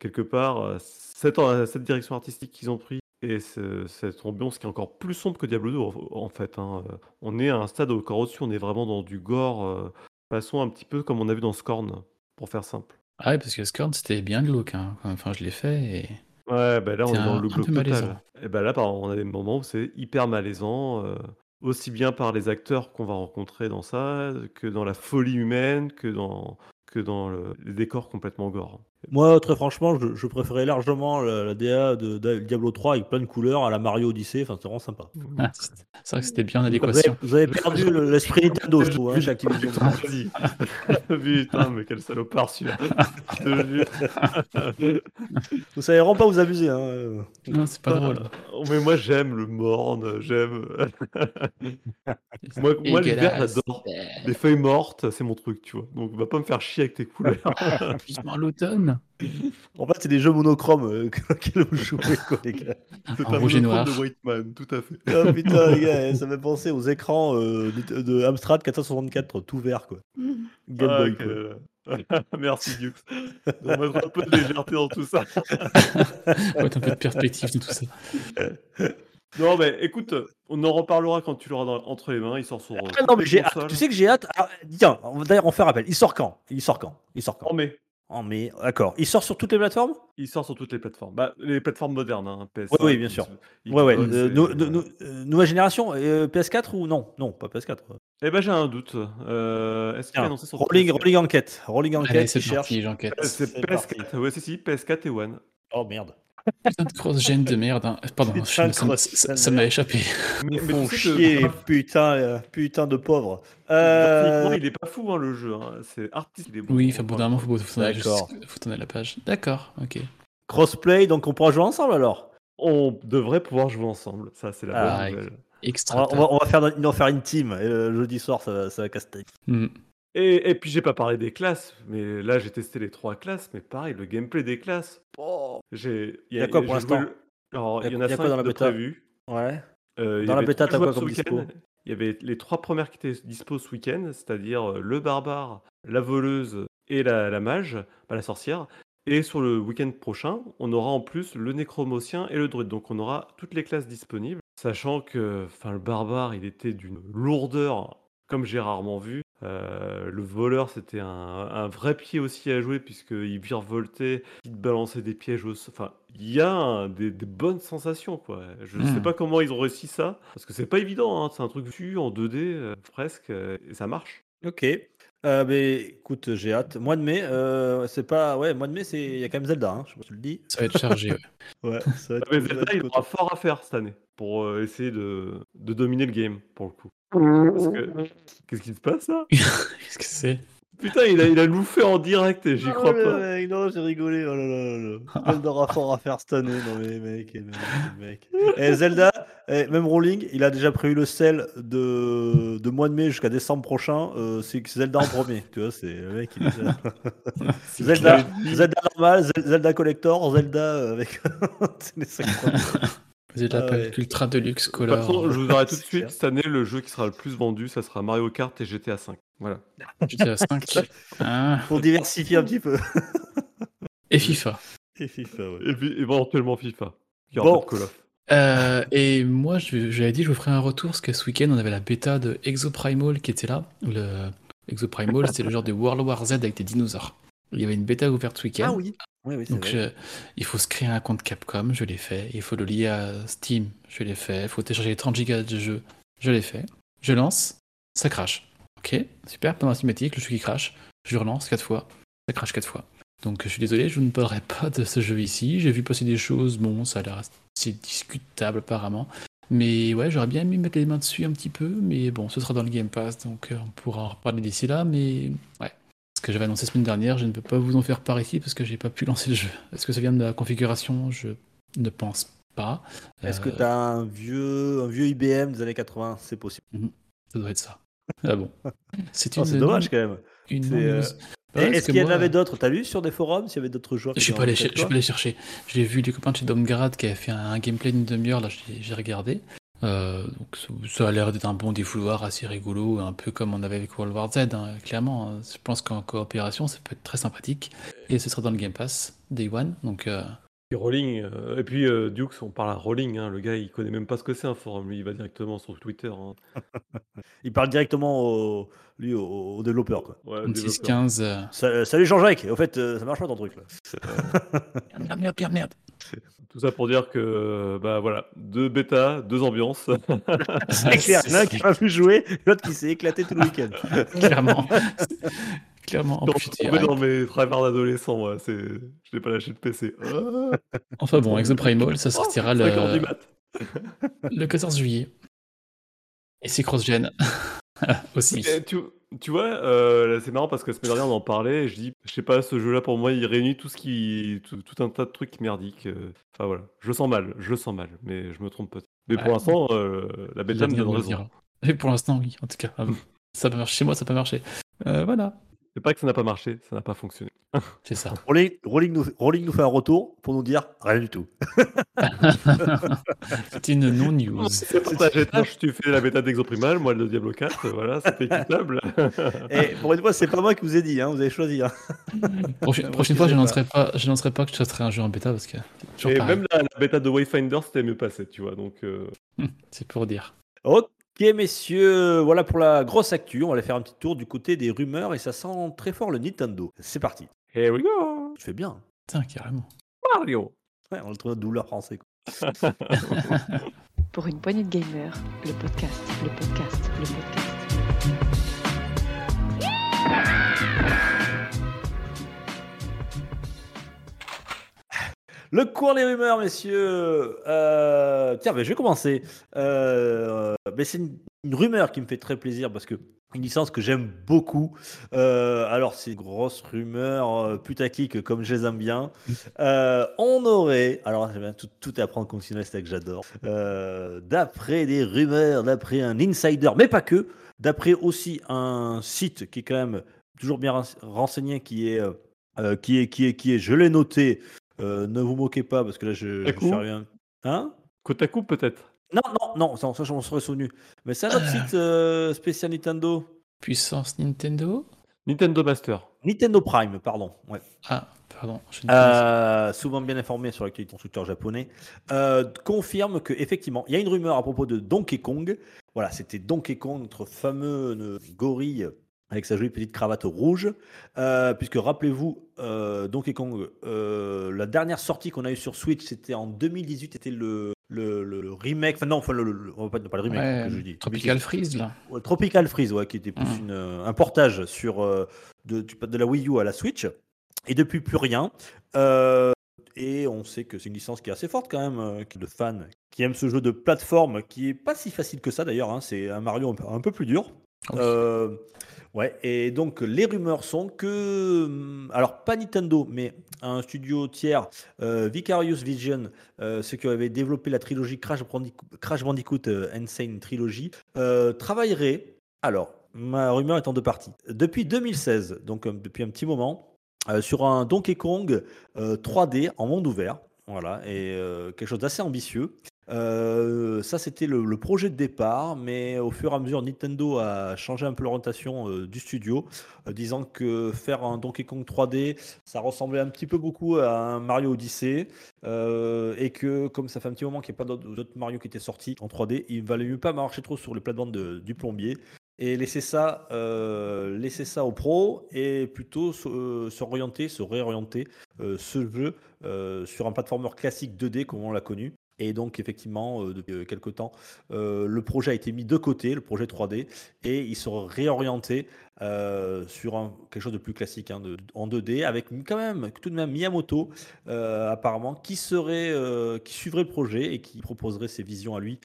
Speaker 4: quelque part, cette, cette direction artistique qu'ils ont pris et ce- cette ambiance qui est encore plus sombre que Diablo 2 en, fait. hein, On est à un stade encore au-dessus, on est vraiment dans du gore, façon un petit peu comme on a vu dans Scorn, pour faire simple.
Speaker 3: Ah ouais, parce que Scorn, c'était bien glauque. Hein. Enfin, je l'ai fait et.
Speaker 4: Ouais, bah là, on est dans le glauque total. Et bah là, par on a des moments où c'est hyper malaisant, euh, aussi bien par les acteurs qu'on va rencontrer dans ça, que dans la folie humaine, que dans, que dans le- les décors complètement gore.
Speaker 2: Moi, très franchement, je, je préférais largement la, la DA de, de Diablo 3 avec plein de couleurs à la Mario Odyssey. Enfin, c'est vraiment sympa.
Speaker 3: Ah, c'est vrai que c'était bien en
Speaker 2: Vous avez,
Speaker 3: adéquation.
Speaker 2: vous avez perdu le- l'esprit Nintendo, je trouve, hein, Activision.
Speaker 4: Vas-y. Putain, mais quel salopard celui-là.
Speaker 2: Vous savez vraiment pas vous abuser. Hein.
Speaker 3: Non, c'est pas drôle.
Speaker 4: Oh, mais moi, j'aime le morne, j'aime. moi, moi l'hiver,
Speaker 3: Dégueulasse.
Speaker 4: j'adore. Les feuilles mortes, c'est mon truc, tu vois. Donc, va pas me faire chier avec tes couleurs.
Speaker 3: Vivement l'automne.
Speaker 2: En fait, c'est des jeux monochromes euh, auxquels vous jouez, quoi, les gars.
Speaker 4: C'est
Speaker 3: En
Speaker 4: un
Speaker 3: rouge et
Speaker 4: monochrome
Speaker 3: noir.
Speaker 4: de Whiteman, tout à fait.
Speaker 2: Ah putain, les gars, ça m'a pensé aux écrans euh, de, de Amstrad 464, tout vert, quoi. Game
Speaker 4: Ah,
Speaker 2: Boy, quoi.
Speaker 4: quel- Merci, Dux. On va mettre un peu de légèreté dans tout ça.
Speaker 3: Ouais, un peu de perspective de tout ça.
Speaker 4: Non, mais écoute, on en reparlera quand tu l'auras dans- entre les mains. Il sort sur.
Speaker 2: Ah non, mais j'ai hâte. Tu sais que j'ai hâte. Ah, tiens, on va- d'ailleurs, on fait rappel. Il sort quand? Il sort quand? Il sort quand?
Speaker 4: En mai.
Speaker 2: En mai, d'accord. Il sort sur toutes les plateformes?
Speaker 4: Il sort sur toutes les plateformes. Bah, les plateformes modernes, hein, PS.
Speaker 2: Oui, oui, bien sûr.
Speaker 4: Xbox,
Speaker 2: Ouais, ouais.
Speaker 4: Xbox,
Speaker 2: euh,
Speaker 4: et-
Speaker 2: nou- nou- nou- euh, nouvelle génération euh, PS4 ou non? Non, pas PS4.
Speaker 4: Eh ben, j'ai un doute. Euh, Est-ce qu'il est
Speaker 2: Tiens,
Speaker 4: annoncé sur
Speaker 2: rolling,
Speaker 4: PS4?
Speaker 2: rolling enquête. Rolling
Speaker 3: Allez,
Speaker 2: enquête,
Speaker 3: c'est
Speaker 2: il cherche.
Speaker 3: parti, j'enquête.
Speaker 4: Euh, C'est
Speaker 2: C'est parti.
Speaker 4: PS4. Ouais, si, si, PS4 et One.
Speaker 2: Oh merde.
Speaker 3: Putain de grosse gêne de merde. hein. Pardon,
Speaker 2: Putain,
Speaker 3: je- ça, ça- ça- m'a échappé.
Speaker 4: Mais, mais
Speaker 2: font
Speaker 4: que
Speaker 2: putain, euh, putain de
Speaker 4: graphiquement,
Speaker 2: Euh,
Speaker 4: il est pas fou, hein, le jeu. hein. C'est artiste, il est bon.
Speaker 3: Oui, enfin, au bout d'un moment, faut, faut, tourner-
Speaker 2: D'accord.
Speaker 3: faut tourner la page. D'accord, ok.
Speaker 2: crossplay, donc on pourra jouer ensemble alors?
Speaker 4: On devrait pouvoir jouer ensemble. Ça, c'est la
Speaker 2: Ah,
Speaker 4: bonne nouvelle.
Speaker 2: On
Speaker 3: Extra.
Speaker 2: va, on va- on va faire, on va faire une team. Et le jeudi soir, ça, va- ça va casse-tête.
Speaker 3: Hmm.
Speaker 4: Et, et puis j'ai pas parlé des classes, mais là j'ai testé les trois classes, mais pareil, le gameplay des classes. Oh, j'ai.
Speaker 2: Y a quoi pour l'instant?
Speaker 4: il y en a
Speaker 2: y a quoi
Speaker 4: cinq
Speaker 2: dans la bêta?
Speaker 4: prévus.
Speaker 2: Ouais.
Speaker 4: Euh, il
Speaker 2: Dans la bêta, t'as quoi comme
Speaker 4: week-end.
Speaker 2: dispo?
Speaker 4: Il y avait les trois premières qui étaient dispo ce week-end, c'est-à-dire euh, le barbare, la voleuse et la, la mage, pas la sorcière. Et sur le week-end prochain, on aura en plus le nécromocien et le druide. Donc on aura toutes les classes disponibles, sachant que enfin, le barbare, il était d'une lourdeur comme j'ai rarement vu. Euh, le voleur, c'était un, un vrai pied aussi à jouer, puisqu'il virevoltait, il te balançait des pièges au sol. Enfin, il y a un- des, des bonnes sensations, quoi. Je ne sais
Speaker 3: Hmm.
Speaker 4: pas comment ils ont réussi ça, parce que c'est pas évident, hein. c'est un truc vu en 2D, euh, presque, euh, et ça marche.
Speaker 2: Ok. Euh, mais écoute, j'ai hâte. Mois de mai, euh, c'est pas. Ouais, mois de mai, c'est. Il y a quand même Zelda, hein, je sais pas si tu le dis.
Speaker 3: Ça va être chargé. ouais.
Speaker 2: Ouais, ça va
Speaker 4: Ah, mais Zelda, il aura fort à faire cette année, pour essayer de, de dominer le game, pour le coup. Parce que... Qu'est-ce qui se passe, là?
Speaker 3: Qu'est-ce que c'est?
Speaker 4: Putain, il a, il a louffé en direct, et j'y crois
Speaker 2: Oh, le
Speaker 4: pas.
Speaker 2: mec, non, j'ai rigolé. Oh là là là là. Zelda aura fort à faire cette année. Non, mais mec, eh, mec, mec. Et Zelda, eh, même Rolling, il a déjà prévu le sel de, de mois de mai jusqu'à décembre prochain. euh, c'est Zelda en premier. Tu vois, c'est le mec, il est déjà- Zelda, Zelda normal, Zel- Zelda collector, Zelda euh, avec. les
Speaker 3: Vous êtes la
Speaker 2: Ah.
Speaker 3: Ultra Deluxe
Speaker 4: De toute
Speaker 3: Color.
Speaker 4: façon, je vous arrête tout de
Speaker 2: C'est
Speaker 4: suite.
Speaker 2: clair.
Speaker 4: Cette année, le jeu qui sera le plus vendu, ça sera Mario Kart et GTA 5. Voilà.
Speaker 3: GTA 5. Ah,
Speaker 2: Pour diversifier un petit peu.
Speaker 3: Et FIFA.
Speaker 2: Et FIFA, ouais.
Speaker 4: Et puis éventuellement FIFA. Il y aura
Speaker 2: Bon.
Speaker 4: de Call of.
Speaker 3: Euh, et moi, je- j'avais dit, je vous ferai un retour parce que ce week-end, on avait la bêta de Exoprimal qui était là. Le Exoprimal, c'est le genre de World War Z avec des dinosaures. Il y avait une bêta ouverte ce week-end.
Speaker 2: Ah oui. Oui, oui,
Speaker 3: Donc, je- il faut se créer un compte Capcom, je l'ai fait. Il faut le lier à Steam, je l'ai fait. Il faut télécharger les 30 gigas de jeu, je l'ai fait. Je lance, ça crache. Ok, super, pendant la cinématique, le jeu qui crache. Je relance 4 fois, ça crache 4 fois. Donc, je suis désolé, je ne parlerai pas de ce jeu ici. J'ai vu passer des choses, bon, ça a l'air assez discutable apparemment. Mais ouais, j'aurais bien aimé mettre les mains dessus un petit peu, mais bon, ce sera dans le Game Pass, donc euh, on pourra en reparler d'ici là, mais ouais. Que j'avais annoncé la semaine dernière, je ne peux pas vous en faire part ici parce que j'ai pas pu lancer le jeu. Est-ce que ça vient de la configuration? Je ne pense pas.
Speaker 2: Est-ce que
Speaker 3: Euh,
Speaker 2: tu as un vieux, un vieux IBM des années 80 C'est possible.
Speaker 3: Ça doit être ça. Ah bon. C'est
Speaker 2: Oh,
Speaker 3: une,
Speaker 2: dommage quand même.
Speaker 3: une
Speaker 2: euh, Est-ce qu'il y en avait d'autres? T'as lu sur des forums? S'il y avait d'autres joueurs
Speaker 3: Je suis pas, allé, je suis pas allé chercher. J'ai vu les copains de chez Domgrad qui avaient fait un, gameplay d'une demi-heure, là j'ai regardé. Euh, donc ça, a l'air d'être un bon défouloir assez rigolo, un peu comme on avait avec World War Z, hein, clairement. hein. Je pense qu'en coopération ça peut être très sympathique. Et ce sera dans le Game Pass, Day One. Donc euh,
Speaker 4: Puis Rolling, euh, et puis euh, Dukes, on parle à Rolling, hein, le gars il connaît même pas ce que c'est un forum, lui il va directement sur Twitter. hein.
Speaker 2: Il parle directement au, lui, au, au développeur. Quoi.
Speaker 4: Ouais, le développeur.
Speaker 3: 6-15. euh,
Speaker 2: Sa- Salut Jean-Jacques, au fait, euh, ça marche pas ton truc là.
Speaker 3: Merde, merde, merde, merde.
Speaker 4: Tout ça pour dire que, bah voilà, deux bêta, deux ambiances.
Speaker 2: C'est clair, il y en a un qui a pas pu jouer, l'autre qui s'est éclaté tout le week-end.
Speaker 3: Clairement. Clairement. En
Speaker 4: Je
Speaker 3: plus,
Speaker 4: suis
Speaker 3: je ah,
Speaker 4: dans mes travers d'adolescent, moi. C'est... Je n'ai pas lâché le PC. Ah,
Speaker 3: Enfin bon, Exoprimal, ça sortira
Speaker 4: 5 heures du
Speaker 3: le,
Speaker 4: mat.
Speaker 3: le 14 juillet. Et c'est cross-gen aussi.
Speaker 4: Et tu, tu vois, euh, c'est marrant parce que la semaine dernière on en parlait et je dis, je sais pas, ce jeu-là pour moi il réunit tout ce qui, tout, tout un tas de trucs merdiques. euh. Enfin voilà, je le sens mal, je le sens mal, mais je me trompe peut-être. Mais pour
Speaker 3: Ouais.
Speaker 4: l'instant, euh, la bêta me donne raison.
Speaker 3: Et pour l'instant, oui, en tout cas. Ça peut marcher. Chez moi, ça peut marcher. Euh, voilà,
Speaker 4: C'est pas que ça n'a pas marché, ça n'a pas fonctionné.
Speaker 3: c'est ça.
Speaker 2: Rolling, Rolling nous, Rolling nous fait un retour pour nous dire rien du tout.
Speaker 3: C'est une non-news.
Speaker 4: C'est tu fais la bêta d'Exoprimal, moi le Diablo 4, voilà, c'est équitable.
Speaker 2: Et pour une fois, c'est pas moi qui vous ai dit, hein, vous avez choisi. hein.
Speaker 3: Prochaine, fois, je
Speaker 2: pas.
Speaker 3: n'annoncerai pas, je n'annoncerai pas que je testerai un jeu en bêta parce que
Speaker 4: Et
Speaker 3: pareil.
Speaker 4: même la, la bêta de Wayfinder, c'était mieux passé, tu vois, donc... euh,
Speaker 3: C'est pour dire.
Speaker 2: Ok, messieurs, voilà pour la grosse actu. On va aller faire un petit tour du côté des rumeurs et ça sent très fort le Nintendo. C'est parti.
Speaker 4: Here we go
Speaker 2: Tu fais bien.
Speaker 3: Putain, carrément.
Speaker 4: Mario
Speaker 2: Ouais, on le trouve douleur français. quoi.
Speaker 1: Pour une poignée de gamers, le podcast, le podcast, le podcast.
Speaker 2: Le cours des rumeurs, messieurs. Euh, Tiens, ben, je vais commencer. Euh, ben, c'est une, rumeur qui me fait très plaisir parce que une licence que j'aime beaucoup. Euh, alors, c'est une grosse rumeur putaclic comme je les aime bien. On aurait, alors je vais tout, tout apprendre comme c'est que j'adore. D'après des rumeurs, d'après un insider, mais pas que, d'après aussi un site qui est quand même toujours bien rense- renseigné, qui est, qui est, qui est, je l'ai noté. Euh, ne vous moquez pas parce que là je, je
Speaker 4: Kotaku
Speaker 2: suis rien. Hein?
Speaker 4: Kotaku peut-être?
Speaker 2: Non, non, non, ça, ça je m'en serais souvenu. Mais c'est un autre site euh, spécial Nintendo.
Speaker 3: Puissance Nintendo?
Speaker 4: Nintendo Master.
Speaker 2: Nintendo Prime, pardon. Ouais.
Speaker 3: Ah, pardon. Ne
Speaker 2: Euh, souvent bien informé sur l'actualité constructeur japonais, euh, confirme que effectivement, il y a une rumeur à propos de Donkey Kong. Voilà, c'était Donkey Kong, notre fameux gorille avec sa jolie petite cravate rouge. Euh, puisque rappelez-vous, euh, Donkey Kong, euh, la dernière sortie qu'on a eue sur Switch, c'était en 2018, c'était le, le, le- le remake. Enfin non, enfin le, le- on va pas, pas le remake
Speaker 3: Ouais,
Speaker 2: que je dis.
Speaker 3: Tropical Freeze, là.
Speaker 2: Ouais, Tropical Freeze, ouais, qui était plus une, euh, un portage sur, de, la Wii U à la Switch. Et depuis, plus rien. Et on sait que c'est une licence qui est assez forte quand même, de fans qui aiment ce jeu de plateforme qui est pas si facile que ça d'ailleurs. hein, c'est un Mario un peu, plus dur. Ouais, et donc les rumeurs sont que, hum, alors pas Nintendo, mais un studio tiers, euh, Vicarious Vision, euh, ceux qui avaient développé la trilogie Crash Bandicoot, Crash Bandicoot euh, Insane Trilogy, travaillerait. Alors, ma rumeur est en deux parties. Depuis 2016, donc depuis un petit moment, sur un Donkey Kong euh, 3D en monde ouvert. Voilà, et quelque chose d'assez ambitieux. Euh, ça, c'était le, projet de départ, mais au fur et à mesure, Nintendo a changé un peu l'orientation euh, du studio, euh, disant que faire un Donkey Kong 3D, ça ressemblait un petit peu beaucoup à un Mario Odyssey, et que comme ça fait un petit moment qu'il n'y a pas d'autres Mario qui étaient sortis en 3D, il valait mieux pas marcher trop sur les plates-bandes de- du plombier et laisser ça, laisser ça et plutôt s'orienter, se réorienter ce jeu sur un platformer classique 2D comme on l'a connu. Et donc effectivement, euh, depuis euh, quelque temps, euh, le projet a été mis de côté, le projet 3D, et il sera réorienté euh, sur un- quelque chose de plus classique hein, de- en 2D, avec quand même tout de même Miyamoto apparemment qui serait, qui suivrait le projet et qui proposerait ses visions à lui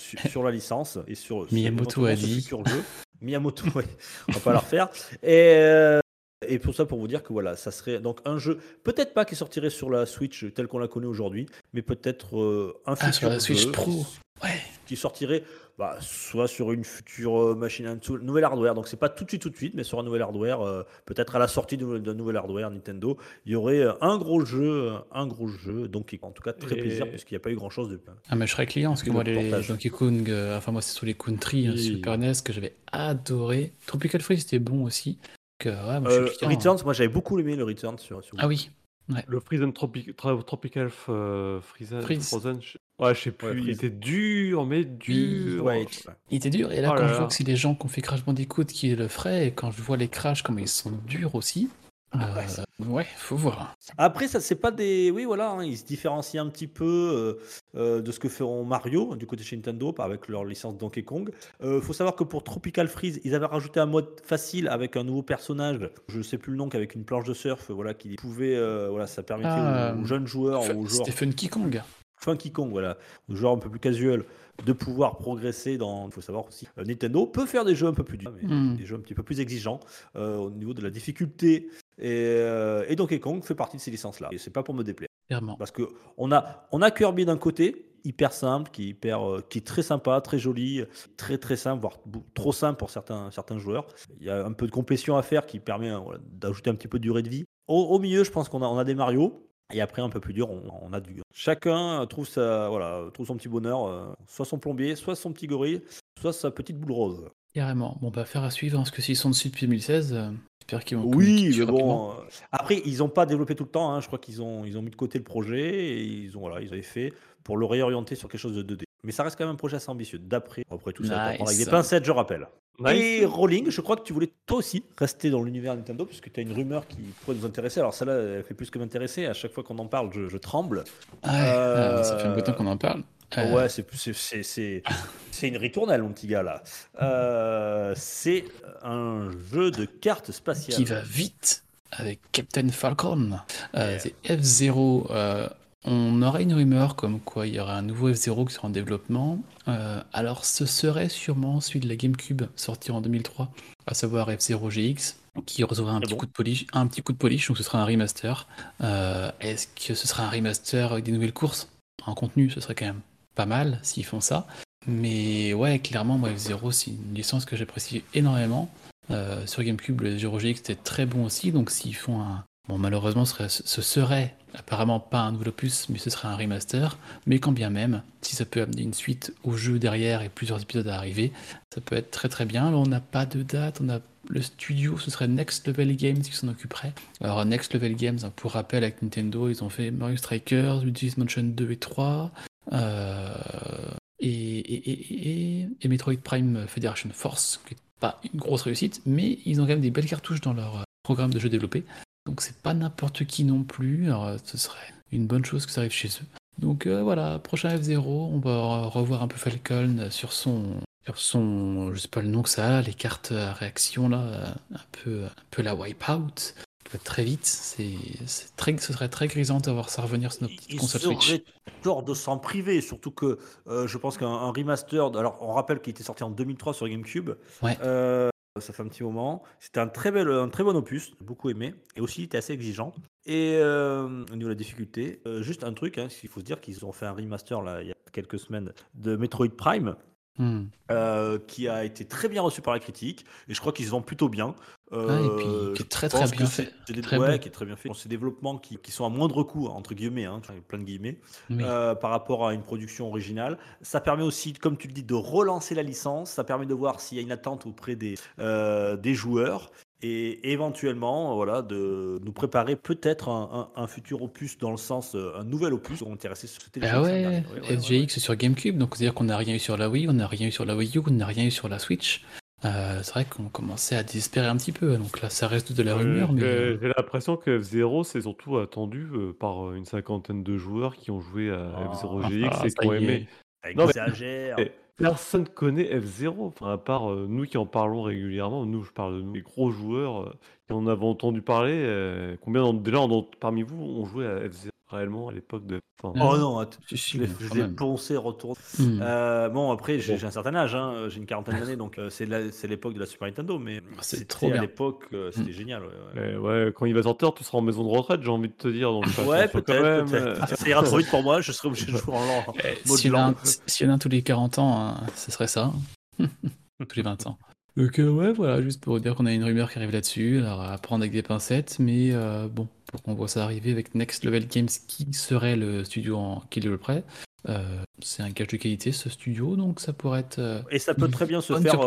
Speaker 2: su- sur la licence et sur sur
Speaker 3: Miyamoto a
Speaker 2: éventuellement ce
Speaker 3: dit.
Speaker 2: futur jeu. Miyamoto, ouais, on va pas la refaire. Et, et pour ça, pour vous dire que voilà, ça serait donc un jeu, peut-être pas qui sortirait sur la Switch telle qu'on la connaît aujourd'hui, mais peut-être euh, un
Speaker 3: Ah,
Speaker 2: futur
Speaker 3: sur la Switch
Speaker 2: jeu
Speaker 3: Pro.
Speaker 2: qui-
Speaker 3: Ouais.
Speaker 2: qui sortirait bah, soit sur une future euh, machine sous- nouvel hardware. Donc c'est pas tout de suite, tout de suite, mais sur un nouvel hardware, euh, peut-être à la sortie d'un nouvel hardware Nintendo, il y aurait euh, un gros jeu, un gros jeu. Donc en tout cas très
Speaker 4: Et-
Speaker 2: plaisir puisqu'il n'y a pas eu grand chose depuis.
Speaker 3: Ah, mais je serais client parce que moi, les. Donkey Kong, euh, enfin, moi, c'est sur les Country, hein,
Speaker 4: Oui.
Speaker 3: Super NES que j'avais adoré. Tropical Freeze, c'était bon aussi. Euh, ouais, moi,
Speaker 2: Euh,
Speaker 3: client. hein.
Speaker 2: Returns, moi j'avais beaucoup aimé le Returns sur.
Speaker 3: Ah oui,
Speaker 4: Le Tra- Tropical euh, Freezen,
Speaker 3: Freeze.
Speaker 4: Frozen, je... ouais, je sais plus.
Speaker 2: Ouais,
Speaker 4: il
Speaker 2: Freeze.
Speaker 4: était dur, mais dur.
Speaker 2: Ouais,
Speaker 3: il était dur. Et là,
Speaker 4: Oh
Speaker 3: quand
Speaker 4: là
Speaker 3: je
Speaker 4: là.
Speaker 3: vois que c'est les gens qui ont fait Crash Bandicoot qui le feraient, et quand je vois les Crash, comment ils sont durs aussi,
Speaker 2: Ah ouais,
Speaker 3: euh, ouais, faut voir.
Speaker 2: Après, ça c'est pas des. Oui, voilà, hein, ils se différencient un petit peu euh, euh, de ce que feront Mario du côté chez Nintendo avec leur licence Donkey Kong. Euh, faut savoir que pour Tropical Freeze, ils avaient rajouté un mode facile avec un nouveau personnage. Je sais plus le nom, qu'avec une planche de surf, voilà, qui pouvait, voilà, ça permettait
Speaker 3: Ah,
Speaker 2: aux, aux jeunes joueurs, aux joueurs
Speaker 3: C'était Funky Kong.
Speaker 2: Funky Kong, voilà, aux joueurs un peu plus casual, de pouvoir progresser dans. Il faut savoir aussi, Nintendo peut faire des jeux un peu plus durs, mais
Speaker 3: Mm.
Speaker 2: des jeux un petit peu plus exigeants euh, au niveau de la difficulté. Et, euh, et Donkey Kong fait partie de ces licences-là. Et c'est pas pour me déplaire.
Speaker 3: Clairement.
Speaker 2: Parce que on a, on a Kirby d'un côté, hyper simple, qui est, hyper, euh, qui est très sympa, très joli, très très simple, voire trop simple pour certains, certains joueurs. Il y a un peu de complétion à faire qui permet voilà, d'ajouter un petit peu de durée de vie. Au, au milieu, je pense qu'on a, on a des Mario. Et après, un peu plus dur, on, on a du. Chacun trouve, sa, voilà, trouve son petit bonheur, euh, soit son plombier, soit son petit gorille, soit sa petite boule rose.
Speaker 3: Carrément. Bon, bah, faire à suivre, parce que s'ils sont dessus depuis 2016, euh, j'espère qu'ils vont
Speaker 2: Oui, mais
Speaker 3: rapidement.
Speaker 2: bon. euh, Après, ils n'ont pas développé tout le temps. hein. Je crois qu'ils ont, ils ont mis de côté le projet et ils ont, voilà, ils avaient fait pour le réorienter sur quelque chose de 2D. Mais ça reste quand même un projet assez ambitieux. D'après, après tout ça, avec des pincettes, je rappelle.
Speaker 4: Nice.
Speaker 2: Et Rolling, je crois que tu voulais toi aussi rester dans l'univers Nintendo puisque tu as une rumeur qui pourrait nous intéresser. Alors celle-là, elle fait plus que m'intéresser. À chaque fois qu'on en parle, je, je tremble.
Speaker 3: Ouais, euh, ça fait un bout de temps qu'on en parle. Euh,
Speaker 2: Ouais, c'est c'est- une ritournelle, mon petit gars là. Euh, c'est un jeu de cartes spatiales.
Speaker 3: qui va vite avec Captain Falcon. Euh. C'est F0. euh, on aurait une rumeur comme quoi il y aura un nouveau F0 qui sera en développement. Alors ce serait sûrement celui de la GameCube sorti en 2003, à savoir F0 GX, qui recevra un
Speaker 2: Ah
Speaker 3: petit
Speaker 2: bon
Speaker 3: coup de polish, un petit coup de polish, donc ce sera un remaster. Euh, Est-ce que ce sera un remaster avec des nouvelles courses? En contenu Ce serait quand même pas mal s'ils font ça. Mais ouais, clairement, moi F0 c'est une licence que j'apprécie énormément. Euh, sur GameCube, le Zero GX était très bon aussi, donc s'ils font un. Bon, malheureusement, ce serait, ce serait apparemment pas un nouvel opus, mais ce serait un remaster. Mais quand bien même, si ça peut amener une suite au jeu derrière et plusieurs épisodes à arriver, ça peut être très très bien. Là, on n'a pas de date, on a le studio, ce serait Next Level Games qui s'en occuperait. Alors, Next Level Games, hein, pour rappel, avec Nintendo, ils ont fait Mario Strikers, Luigi's Mansion 2 et 3. Euh, et, et, et, et, et Metroid Prime Federation Force, qui n'est pas une grosse réussite, mais ils ont quand même des belles cartouches dans leur euh, programme de jeux développés. Donc c'est pas n'importe qui non plus, ce serait une bonne chose que ça arrive chez eux. Donc euh, voilà, prochain F0, on va revoir un peu Falcon sur son, sur son, je sais pas le nom que ça a, les cartes à réaction là, un peu, un peu la wipeout. Très vite, c'est c'est très, ce serait très grisant d'avoir ça revenir sur notre petite
Speaker 2: Il
Speaker 3: console Switch.
Speaker 2: tort de s'en priver, surtout que euh, je pense qu'un un remaster, alors on rappelle qu'il était sorti en 2003 sur GameCube,
Speaker 3: Ouais.
Speaker 2: Euh, ça fait un petit moment, c'était un très, bel, un très bon opus, beaucoup aimé, et aussi il était assez exigeant. Et euh, au niveau de la difficulté, juste un truc, hein, il faut se dire qu'ils ont fait un remaster là, il y a quelques semaines de Metroid Prime,
Speaker 3: Hmm.
Speaker 2: euh, qui a été très bien reçu par la critique, et je crois qu'ils se vendent plutôt bien.
Speaker 3: Ah, et puis
Speaker 2: Euh,
Speaker 3: qui est très très bien fait.
Speaker 2: c'est des-
Speaker 3: Très
Speaker 2: ouais, qui est très bien fait. Ces développements qui, qui sont à moindre coût, entre guillemets, hein, plein de guillemets,
Speaker 3: Oui.
Speaker 2: euh, par rapport à une production originale. Ça permet aussi, comme tu le dis, de relancer la licence. Ça permet de voir s'il y a une attente auprès des, euh, des joueurs. Et éventuellement, voilà, de nous préparer peut-être un, un- un futur opus dans le sens, un nouvel opus. On intéressé sur ce
Speaker 3: Ah
Speaker 2: téléphone.
Speaker 3: ouais,
Speaker 2: Ouais, ouais, ouais,
Speaker 3: SGX sur GameCube, donc c'est-à-dire qu'on n'a rien eu sur la Wii, on n'a rien eu sur la Wii U, on n'a rien eu sur la Switch. Euh, c'est vrai qu'on commençait à désespérer un petit peu, donc là ça reste de la
Speaker 4: Euh,
Speaker 3: rumeur, mais
Speaker 4: j'ai-
Speaker 3: euh,
Speaker 4: J'ai l'impression que F0 c'est surtout attendu euh, par une cinquantaine de joueurs qui ont joué à
Speaker 2: Ah,
Speaker 4: F0
Speaker 3: ah,
Speaker 4: GX
Speaker 3: ça
Speaker 4: et qui ont aimé. Non, mais-
Speaker 2: exagère.
Speaker 4: Eh, Personne connaît F0, enfin, à part nous qui en parlons régulièrement. Nous, je parle de nous, les gros joueurs qui en avons entendu parler. euh, combien d'en- déjà en- parmi vous ont joué à F0 réellement à l'époque de. enfin,
Speaker 3: Ah,
Speaker 2: Oh non, att-
Speaker 3: si, si,
Speaker 2: je l'ai
Speaker 3: mais
Speaker 2: je
Speaker 3: quand
Speaker 2: l'ai
Speaker 3: même.
Speaker 2: poncé, retourné.
Speaker 3: Hmm.
Speaker 2: Euh, bon, après, j'ai
Speaker 4: Bon.
Speaker 2: j'ai un certain âge, hein, j'ai une quarantaine d'années, donc euh, c'est la- c'est l'époque de la Super Nintendo, mais
Speaker 3: Ah, c'est
Speaker 2: c'était
Speaker 3: trop
Speaker 2: à l'époque, euh, c'était
Speaker 3: Mm.
Speaker 2: génial. ouais, ouais.
Speaker 4: mais ouais, quand il va sortir, tu seras en maison de retraite, j'ai envie de te dire. Donc fais
Speaker 2: Ouais,
Speaker 4: attention quand
Speaker 2: peut-être,
Speaker 4: même.
Speaker 2: peut-être. Ça ira trop vite pour moi, je serai obligé de jouer en lent.
Speaker 3: Eh, S'il y, en a un-
Speaker 2: blanc.
Speaker 3: s'il y en a un tous les 40 ans, hein, ce serait ça. tous les 20 ans. Donc euh, ouais, voilà, juste pour dire qu'on a une rumeur qui arrive là-dessus, alors à prendre avec des pincettes, mais euh, bon, pour qu'on voit ça arriver avec Next Level Games, qui serait le studio en qui le prêt. Euh, c'est un gage de qualité ce studio, donc ça pourrait être...
Speaker 2: Et ça peut très bien se faire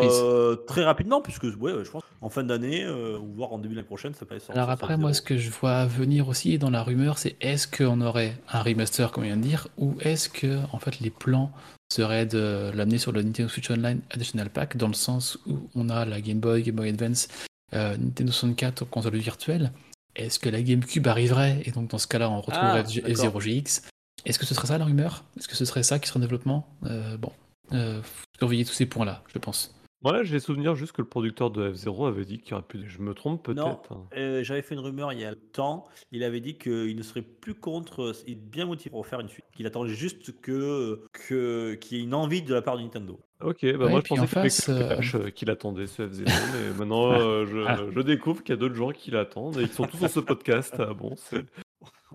Speaker 2: très rapidement, puisque ouais, je pense en fin d'année ou voire en début de l'année prochaine, ça peut être
Speaker 3: Alors après, moi, ce que je vois venir aussi dans la rumeur, c'est est-ce qu'on aurait un remaster, comme on vient de dire, ou est-ce que en fait les plans seraient de l'amener sur le Nintendo Switch Online Additional Pack, dans le sens où on a la Game Boy, Game Boy Advance, euh, Nintendo 64 console virtuelle. Est-ce que la GameCube arriverait Et donc dans ce cas-là, on retrouverait
Speaker 2: Ah, d'accord.
Speaker 3: F0GX. Est-ce que ce serait ça la rumeur? Est-ce que ce serait ça qui serait en développement? Euh, Bon, euh, surveiller tous ces points-là, je pense.
Speaker 4: Ouais, j'ai souvenir juste que le producteur de F0 avait dit qu'il y aurait plus. Je me trompe
Speaker 2: Non,
Speaker 4: peut-être. hein.
Speaker 2: euh, j'avais fait une rumeur il y a longtemps. Il avait dit qu'il ne serait plus contre, il est bien motivé pour faire une suite. Qu'il attendait juste que que- qu'il y ait une envie de la part de Nintendo.
Speaker 4: Ok, bah
Speaker 3: Ouais,
Speaker 4: moi je
Speaker 3: puis
Speaker 4: pensais
Speaker 3: en
Speaker 4: qu'il
Speaker 3: face,
Speaker 4: que
Speaker 3: euh,
Speaker 4: euh, qui l'attendait ce F0, mais maintenant euh, je, je découvre qu'il y a d'autres gens qui l'attendent et ils sont tous sur ce podcast. Ah bon, c'est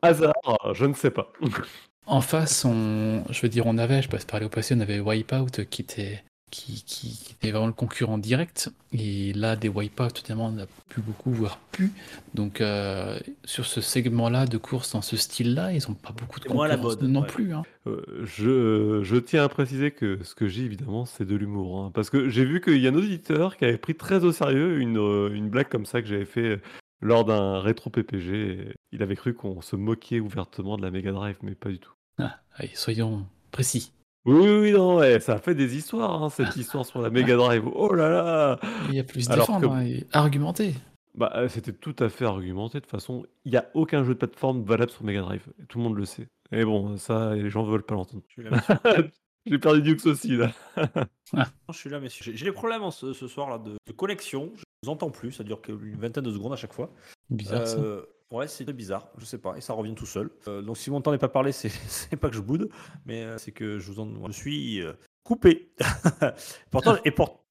Speaker 4: hasard, je ne sais pas.
Speaker 3: En face, on, je veux dire, on avait, je passe par au passé, on avait Wipeout qui était, qui, qui, était vraiment le concurrent direct. Et là, des Wipeout, évidemment, on n'a plus beaucoup, voire plus. Donc, euh, sur ce segment-là de course dans ce style-là, ils n'ont pas beaucoup de concurrence
Speaker 2: mode,
Speaker 3: non
Speaker 2: ouais.
Speaker 3: plus. hein.
Speaker 4: Euh, je, je tiens à préciser que ce que j'ai évidemment, c'est de l'humour. hein, parce que j'ai vu qu'il y a un auditeur qui avait pris très au sérieux une, euh, une blague comme ça que j'avais fait lors d'un rétro PPG. Il avait cru qu'on se moquait ouvertement de la Mega Drive, mais pas du tout.
Speaker 3: Ah, allez, soyons précis.
Speaker 4: Oui, oui, oui, non, ouais, ça a fait des histoires, hein, cette histoire sur la Mega Drive. Oh là là
Speaker 3: Il y a plus de
Speaker 4: que-
Speaker 3: hein, et argumenter.
Speaker 4: Bah, euh, c'était tout à fait argumenté. De toute façon, il n'y a aucun jeu de plateforme valable sur Mega Drive. Tout le monde le sait. Et bon, ça, les gens veulent pas l'entendre.
Speaker 2: Je suis là, messieurs.
Speaker 4: J'ai perdu Dukes aussi, là.
Speaker 2: je suis là, messieurs. J'ai- J'ai des problèmes en ce, ce soir là de, de connexion. Je vous entends plus. Ça dure qu'une vingtaine de secondes à chaque fois.
Speaker 3: Bizarre ça.
Speaker 2: Ouais, c'est très bizarre, je sais pas, et ça revient tout seul. Euh, donc si vous m'entendez pas parler, c'est pas que je boude, mais euh, c'est que je vous en, je suis euh, coupé. pourtant, et, pour-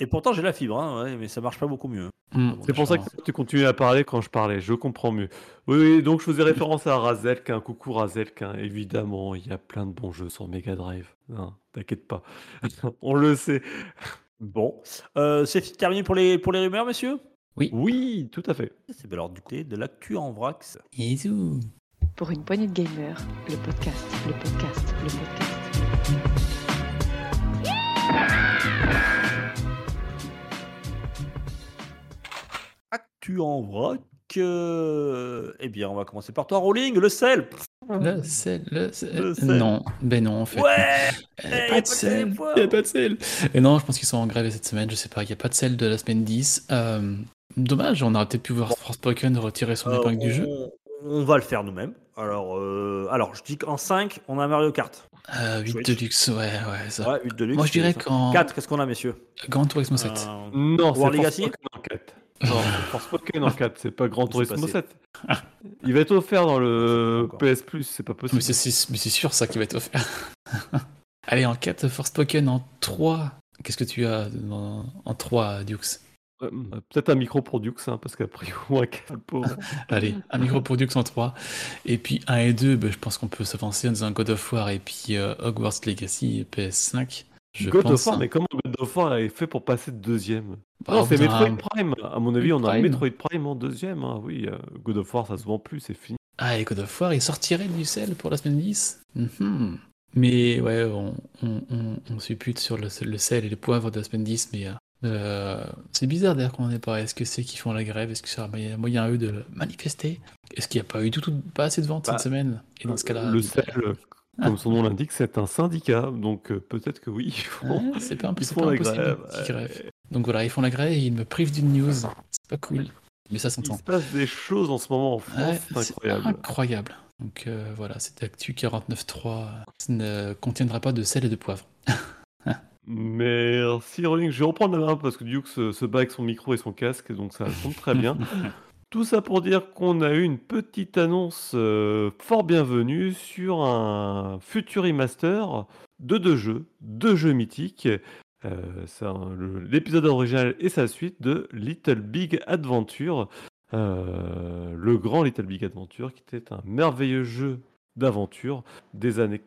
Speaker 2: et pourtant j'ai la fibre, hein, ouais, mais ça marche pas beaucoup mieux.
Speaker 3: Hmm,
Speaker 4: C'est pour ça que tu continues à parler quand je parlais. Je comprends mieux. Oui, oui, donc je faisais référence à Razelkin. Coucou Razelkin. Évidemment, il y a plein de bons jeux sur Mega Drive. T'inquiète pas. On le sait.
Speaker 2: Bon, c'est terminé pour les pour les rumeurs, messieurs?
Speaker 4: Oui, tout à fait.
Speaker 2: C'est alors du côté de l'actu en vrac.
Speaker 3: Bisous.
Speaker 1: Pour une poignée de gamers, le podcast, le podcast, le podcast.
Speaker 2: Actu en vrac. euh, Eh bien, on va commencer par toi, Rolling, le sel.
Speaker 3: Le sel, le sel.
Speaker 2: Le sel.
Speaker 3: Non, ben non, en fait.
Speaker 2: Ouais.
Speaker 3: Il n'y
Speaker 2: y
Speaker 3: a
Speaker 2: a
Speaker 3: pas de sel, il n'y a pas de sel. Et non, je pense qu'ils sont en grève cette semaine, je sais pas, il n'y a pas de sel de la semaine 10. Euh, dommage, on aurait peut-être pu voir Forspoken retirer son
Speaker 2: Euh,
Speaker 3: épingle du jeu.
Speaker 2: on, on va le faire nous-mêmes. Alors, euh, alors, je dis qu'en 5, on a Mario Kart.
Speaker 3: Euh, 8
Speaker 2: Switch.
Speaker 3: Deluxe, ouais, ouais, ça.
Speaker 2: Ouais, 8 de luxe.
Speaker 3: Moi je dirais qu'en
Speaker 2: 4, qu'est-ce qu'on a, messieurs?
Speaker 3: Grand Turismo 7.
Speaker 2: Euh,
Speaker 4: Non, c'est
Speaker 2: War Legacy
Speaker 4: en 4. Non, Forspoken en 4. C'est pas Grand Turismo
Speaker 2: passé.
Speaker 4: 7. Il va être offert dans le. PS Plus. C'est pas possible.
Speaker 3: Mais c'est- sûr ça qui va être offert. Allez, en 4, Forspoken, en 3. Qu'est-ce que tu as dans- en 3, Dukes?
Speaker 4: Euh, Peut-être un micro pour Dukes, hein, parce qu'après, moins qu'un pauvre.
Speaker 3: Allez, un micro pour Dukes en 3. Et puis 1 et 2, ben, je pense qu'on peut s'avancer en disant God of War et puis euh, Hogwarts Legacy PS5. Je
Speaker 4: God
Speaker 3: pense.
Speaker 4: of War,
Speaker 3: hein.
Speaker 4: mais comment God of War est fait pour passer de deuxième?
Speaker 3: Bah,
Speaker 4: Non,
Speaker 3: au
Speaker 4: c'est Metroid Prime. À mon avis, on a un
Speaker 3: Prime.
Speaker 4: Metroid Prime en deuxième. hein. Oui, euh, God of War, ça se vend plus, c'est fini.
Speaker 3: Ah, et God of War, il sortirait du sel pour la semaine 10 Mhm. Mais ouais, on, on, on, on suppute sur le, le sel et les poivres de la semaine 10, mais euh, euh, c'est bizarre d'ailleurs qu'on en ait pas. Est-ce que c'est qu'ils font la grève? Est-ce que y a moyen à eux de manifester? Est-ce qu'il n'y a pas eu du tout, pas assez de ventes
Speaker 4: Bah,
Speaker 3: cette semaine? Et dans ce cas-là,
Speaker 4: le
Speaker 3: bah,
Speaker 4: CEL, euh, comme son nom l'indique, c'est un syndicat. Donc euh, peut-être que oui, ils font,
Speaker 3: ouais, c'est pas,
Speaker 4: ils
Speaker 3: c'est
Speaker 4: font
Speaker 3: pas
Speaker 4: la grève.
Speaker 3: Donc voilà, ils font la grève et ils me privent d'une news. C'est pas cool. Mais ça
Speaker 4: Il
Speaker 3: s'entend.
Speaker 4: se passe des choses en ce moment en France,
Speaker 3: Ouais,
Speaker 4: c'est incroyable.
Speaker 3: incroyable. Donc euh, voilà, cette Actu 49.3 ne contiendra pas de sel et de poivre.
Speaker 4: Merci Rolling. Je vais reprendre la main parce que Duke se, se bat avec son micro et son casque, donc ça tombe très bien. Tout ça pour dire qu'on a eu une petite annonce euh, fort bienvenue sur un futur remaster de deux jeux, deux jeux mythiques. Euh, l'épisode original et sa suite de Little Big Adventure, euh, le grand Little Big Adventure, qui était un merveilleux jeu d'aventure des années,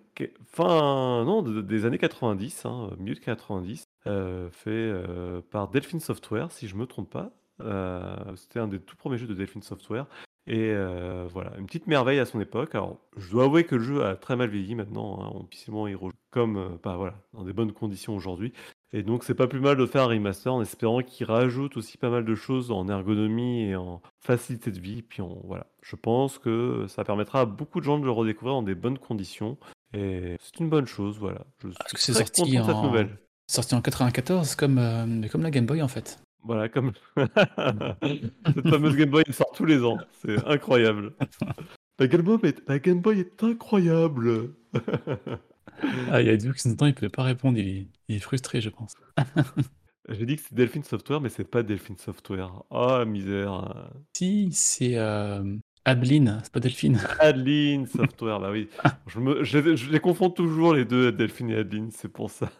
Speaker 4: fin, non, de- des années 90, hein, milieu de 90, euh, fait euh, par Delphine Software, si je me trompe pas. Euh, C'était un des tout premiers jeux de Delphine Software. Et euh, voilà, une petite merveille à son époque. Alors, je dois avouer que le jeu a très mal vieilli maintenant. hein, on difficilement y rejoue comme, bah, voilà, dans des bonnes conditions aujourd'hui. Et donc, c'est pas plus mal de faire un remaster en espérant qu'il rajoute aussi pas mal de choses en ergonomie et en facilité de vie. Puis, on, voilà, je pense que ça permettra à beaucoup de gens de le redécouvrir dans des bonnes conditions. Et c'est une bonne chose, voilà. Je suis
Speaker 3: Parce que c'est sorti
Speaker 4: cette
Speaker 3: en-
Speaker 4: nouvelle.
Speaker 3: Sorti en 94, comme, euh, comme la Game Boy en fait.
Speaker 4: Voilà, comme cette fameuse Game Boy elle sort tous les ans, c'est incroyable. La Game Boy est, la Game Boy est incroyable.
Speaker 3: Ah, il y a Duke, temps, il ne pouvait pas répondre, il est, il est frustré, je pense.
Speaker 4: J'ai dit que c'est Delphine Software, mais c'est pas Delphine Software. Oh misère.
Speaker 3: Si, c'est euh, Adeline, c'est pas Delphine.
Speaker 4: Adeline Software, bah oui. Je, me, je, les- je les confonds toujours les deux, Delphine et Adeline, c'est pour ça.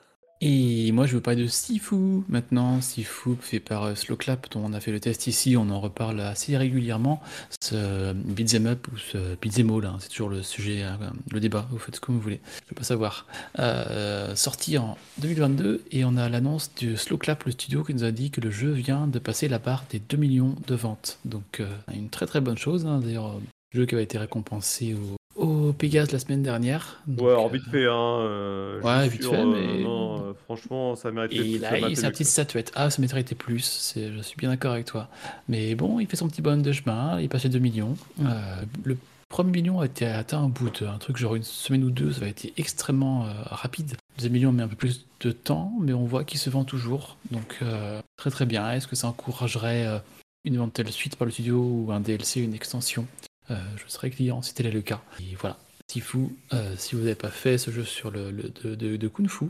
Speaker 3: Et moi, je veux parler de Sifu maintenant. Sifu, fait par euh, Slowclap, dont on a fait le test ici, on en reparle assez régulièrement. Ce beat'em up ou ce beat'em all, hein, c'est toujours le sujet, hein, le débat, vous faites comme vous voulez, je veux pas savoir. Euh, sorti en 2022, et on a l'annonce de Slowclap, le studio, qui nous a dit que le jeu vient de passer la barre des 2 millions de ventes. Donc, euh, une très très bonne chose. hein. D'ailleurs, euh, jeu qui avait été récompensé au, au Pégase la semaine dernière. Donc,
Speaker 4: Ouais, alors
Speaker 3: euh,
Speaker 4: vite fait, hein. euh,
Speaker 3: ouais, vite fait,
Speaker 4: euh,
Speaker 3: mais-
Speaker 4: non, euh, franchement, ça mérite
Speaker 3: Et là, il a sa petite statuette. Ah, ça mériterait plus. Je suis bien d'accord avec toi. Mais bon, il fait son petit bonhomme de chemin. Il est passé 2 millions. Euh, le premier million a été atteint au bout d'un truc genre une semaine ou deux. Ça a été extrêmement euh, rapide. Le deuxième million met un peu plus de temps, mais on voit qu'il se vend toujours. Donc, euh, très très bien. Est-ce que ça encouragerait euh, une éventuelle suite par le studio ou un DLC, une extension? Euh, Je serais client si tel est le cas. Et voilà. Sifu, euh, si vous n'avez pas fait ce jeu sur le, le- de, de- de Kung Fu,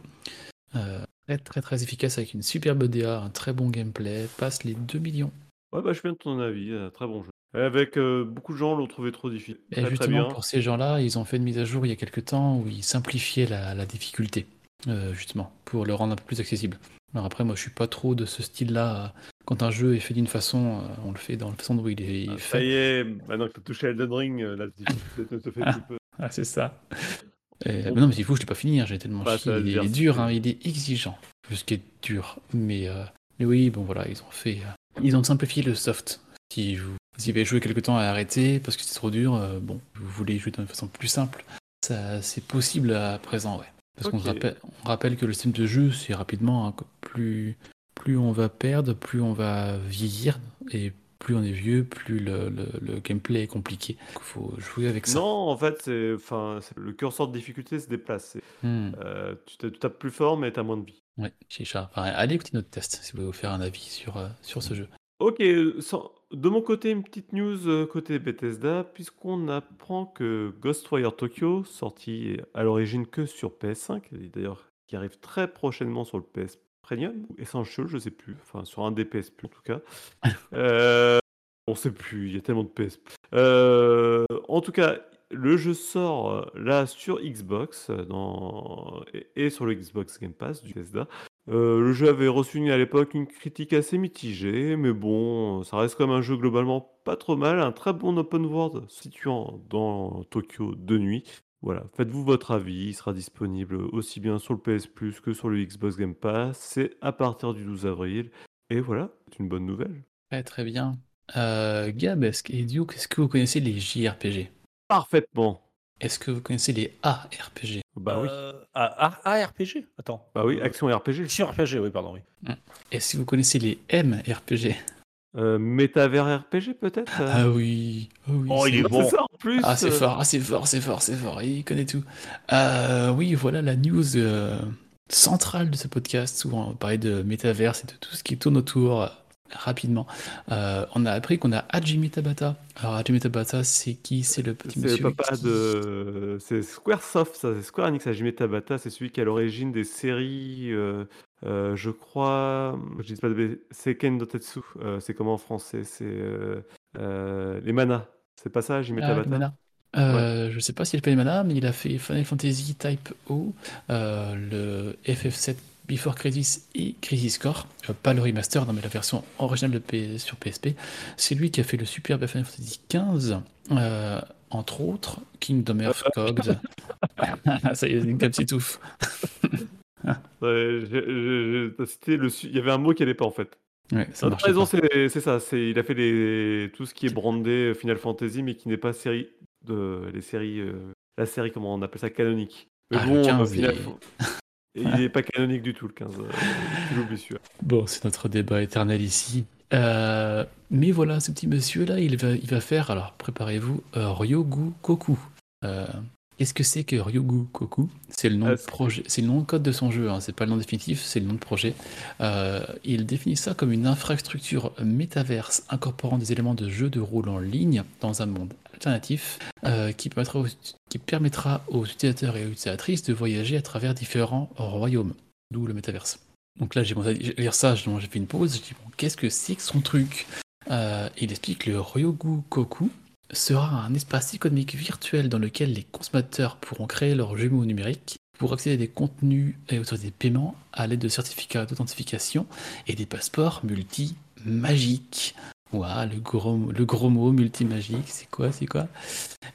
Speaker 3: euh, très très très efficace avec une superbe DA, un très bon gameplay, passe les 2 millions.
Speaker 4: Ouais, bah, je suis bien de ton avis, très bon jeu. Avec euh, beaucoup de gens l'ont trouvé trop difficile.
Speaker 3: Et
Speaker 4: Très,
Speaker 3: justement, pour ces gens-là, ils ont fait une mise à jour il y a quelques temps où ils simplifiaient la, la difficulté, euh, justement, pour le rendre un peu plus accessible. Alors après, moi, je suis pas trop de ce style-là. Quand un jeu est fait d'une façon, euh, on le fait dans la façon dont il est
Speaker 4: Ah, ça
Speaker 3: fait.
Speaker 4: y est, maintenant que tu as touché Elden Ring, la difficulté ne te fait plus peur.
Speaker 3: Ah, c'est ça. Et- non, mais c'est fou, je l'ai pas fini, hein, j'ai tellement
Speaker 4: Bah,
Speaker 3: chié.
Speaker 4: ça
Speaker 3: Il, est- il dur, hein, il est exigeant. Ce qui est dur. Mais, euh, mais oui, bon voilà, ils ont fait. euh, ils ont simplifié le soft. Si vous, vous y avez joué quelque temps et arrêté parce que c'est trop dur, euh, bon, vous voulez jouer d'une façon plus simple, ça c'est possible à présent, ouais. Parce qu'on rappelle, on rappelle que le système de jeu, c'est rapidement, hein, que plus, plus on va perdre, plus on va vieillir, et plus on est vieux, plus le, le- le gameplay est compliqué. Il faut jouer avec ça.
Speaker 4: Non, en fait, enfin, le curseur de difficulté se déplace.
Speaker 3: Hmm.
Speaker 4: euh, tu, ta- tu tapes plus fort, mais tu as moins de vie.
Speaker 3: Ouais, Chicha. Enfin, allez écouter notre test si vous voulez vous faire un avis sur, euh, sur ce jeu.
Speaker 4: Ok, sans- de mon côté, une petite news euh, côté Bethesda, puisqu'on apprend que Ghostwire Tokyo, sorti à l'origine que sur PS5, et d'ailleurs qui arrive très prochainement sur le PS Premium, ou Essential, je sais plus, enfin sur un des PS Plus en tout cas. Euh, on sait plus, il y a tellement de PS Plus. Euh, en tout cas, le jeu sort euh, là sur Xbox euh, dans... et, sur le Xbox Game Pass du Bethesda. Euh, le jeu avait reçu à l'époque une critique assez mitigée, mais bon, ça reste comme un jeu globalement pas trop mal, un très bon open world situant dans Tokyo de nuit. Voilà, faites-vous votre avis, il sera disponible aussi bien sur le PS Plus que sur le Xbox Game Pass, c'est à partir du 12 avril, et voilà, c'est une bonne nouvelle.
Speaker 3: Très très bien. Euh, Gab est-ce que- et Duke, est-ce que vous connaissez les JRPG
Speaker 4: Parfaitement.
Speaker 3: Est-ce que vous connaissez les ARPG
Speaker 4: Bah oui,
Speaker 2: Euh, ah, ah, RPG Attends.
Speaker 4: bah oui, action RPG.
Speaker 2: Action RPG, oui, pardon, oui.
Speaker 3: Est-ce que vous connaissez les MRPG
Speaker 4: Euh, Métavers RPG peut-être euh
Speaker 3: Ah oui, oh oui,
Speaker 2: Oh, il est bon.
Speaker 4: Ça en plus
Speaker 3: Ah, c'est
Speaker 4: euh,
Speaker 3: fort, ah, c'est fort, c'est fort, c'est fort, il connaît tout. Euh, oui, voilà la news euh, centrale de ce podcast où on parlait de métaverse et de tout ce qui tourne autour euh, rapidement. Euh, on a appris qu'on a Hajime Tabata. Alors, Hajime Tabata, c'est qui? C'est le petit
Speaker 4: C'est
Speaker 3: monsieur
Speaker 4: le papa
Speaker 3: qui-
Speaker 4: de. C'est Squaresoft, ça, c'est Square Enix. Hajime Tabata, c'est celui qui est à l'origine des séries. euh, euh, je crois. Je dis pas de. bêtises, Seiken no Tetsu. euh, c'est comment en français? C'est. les manas. C'est pas ça, Hajime
Speaker 3: Ah,
Speaker 4: Tabata?
Speaker 3: Euh, Je sais pas s'il fait les mana, mais il a fait Final Fantasy Type O, euh, le FF7 Before Crisis et Crisis Core. Euh, pas le remaster, non, mais la version originale de P- sur PSP. C'est lui qui a fait le superbe Final Fantasy XV, euh, entre autres Kingdom Hearts Cogs. ça y est, Nick s'étouffe.
Speaker 4: Le su- Il y avait un mot qui allait pas en fait.
Speaker 3: Ouais, ça
Speaker 4: raison, c'est ça. Il a fait les... tout ce qui est brandé Final Fantasy, mais qui n'est pas série de les séries. euh, La série, comment on appelle ça, canonique. Mais
Speaker 3: Ah,
Speaker 4: bon,
Speaker 3: 15,
Speaker 4: euh, Final Et il n'est pas canonique du tout le 15. euh, Tu l'oublies celui-là.
Speaker 3: Bon, c'est notre débat éternel ici. Euh, mais voilà, ce petit monsieur-là, il va, il va faire, alors préparez-vous, euh, Ryogu Koku. Euh, Qu'est-ce que c'est que Ryogu Koku? C'est le nom
Speaker 4: Ah,
Speaker 3: projet, c'est le nom de code de son jeu, hein, c'est pas le nom définitif, c'est le nom de projet. Euh, il définit ça comme une infrastructure métaverse incorporant des éléments de jeu de rôle en ligne dans un monde euh, qui, permettra aux, utilisateurs et aux utilisatrices de voyager à travers différents royaumes, d'où le métaverse. Donc là, j'ai commencé à lire ça, j'ai fait une pause, j'ai dit, bon, qu'est-ce que c'est que son truc? Euh, Il explique le Ryogu Koku sera un espace économique virtuel dans lequel les consommateurs pourront créer leurs jumeaux numériques pour accéder à des contenus et autoriser des paiements à l'aide de certificats d'authentification et des passeports multi-magiques. Ouah, le gros, le gros mot multi-magique, c'est quoi, c'est quoi?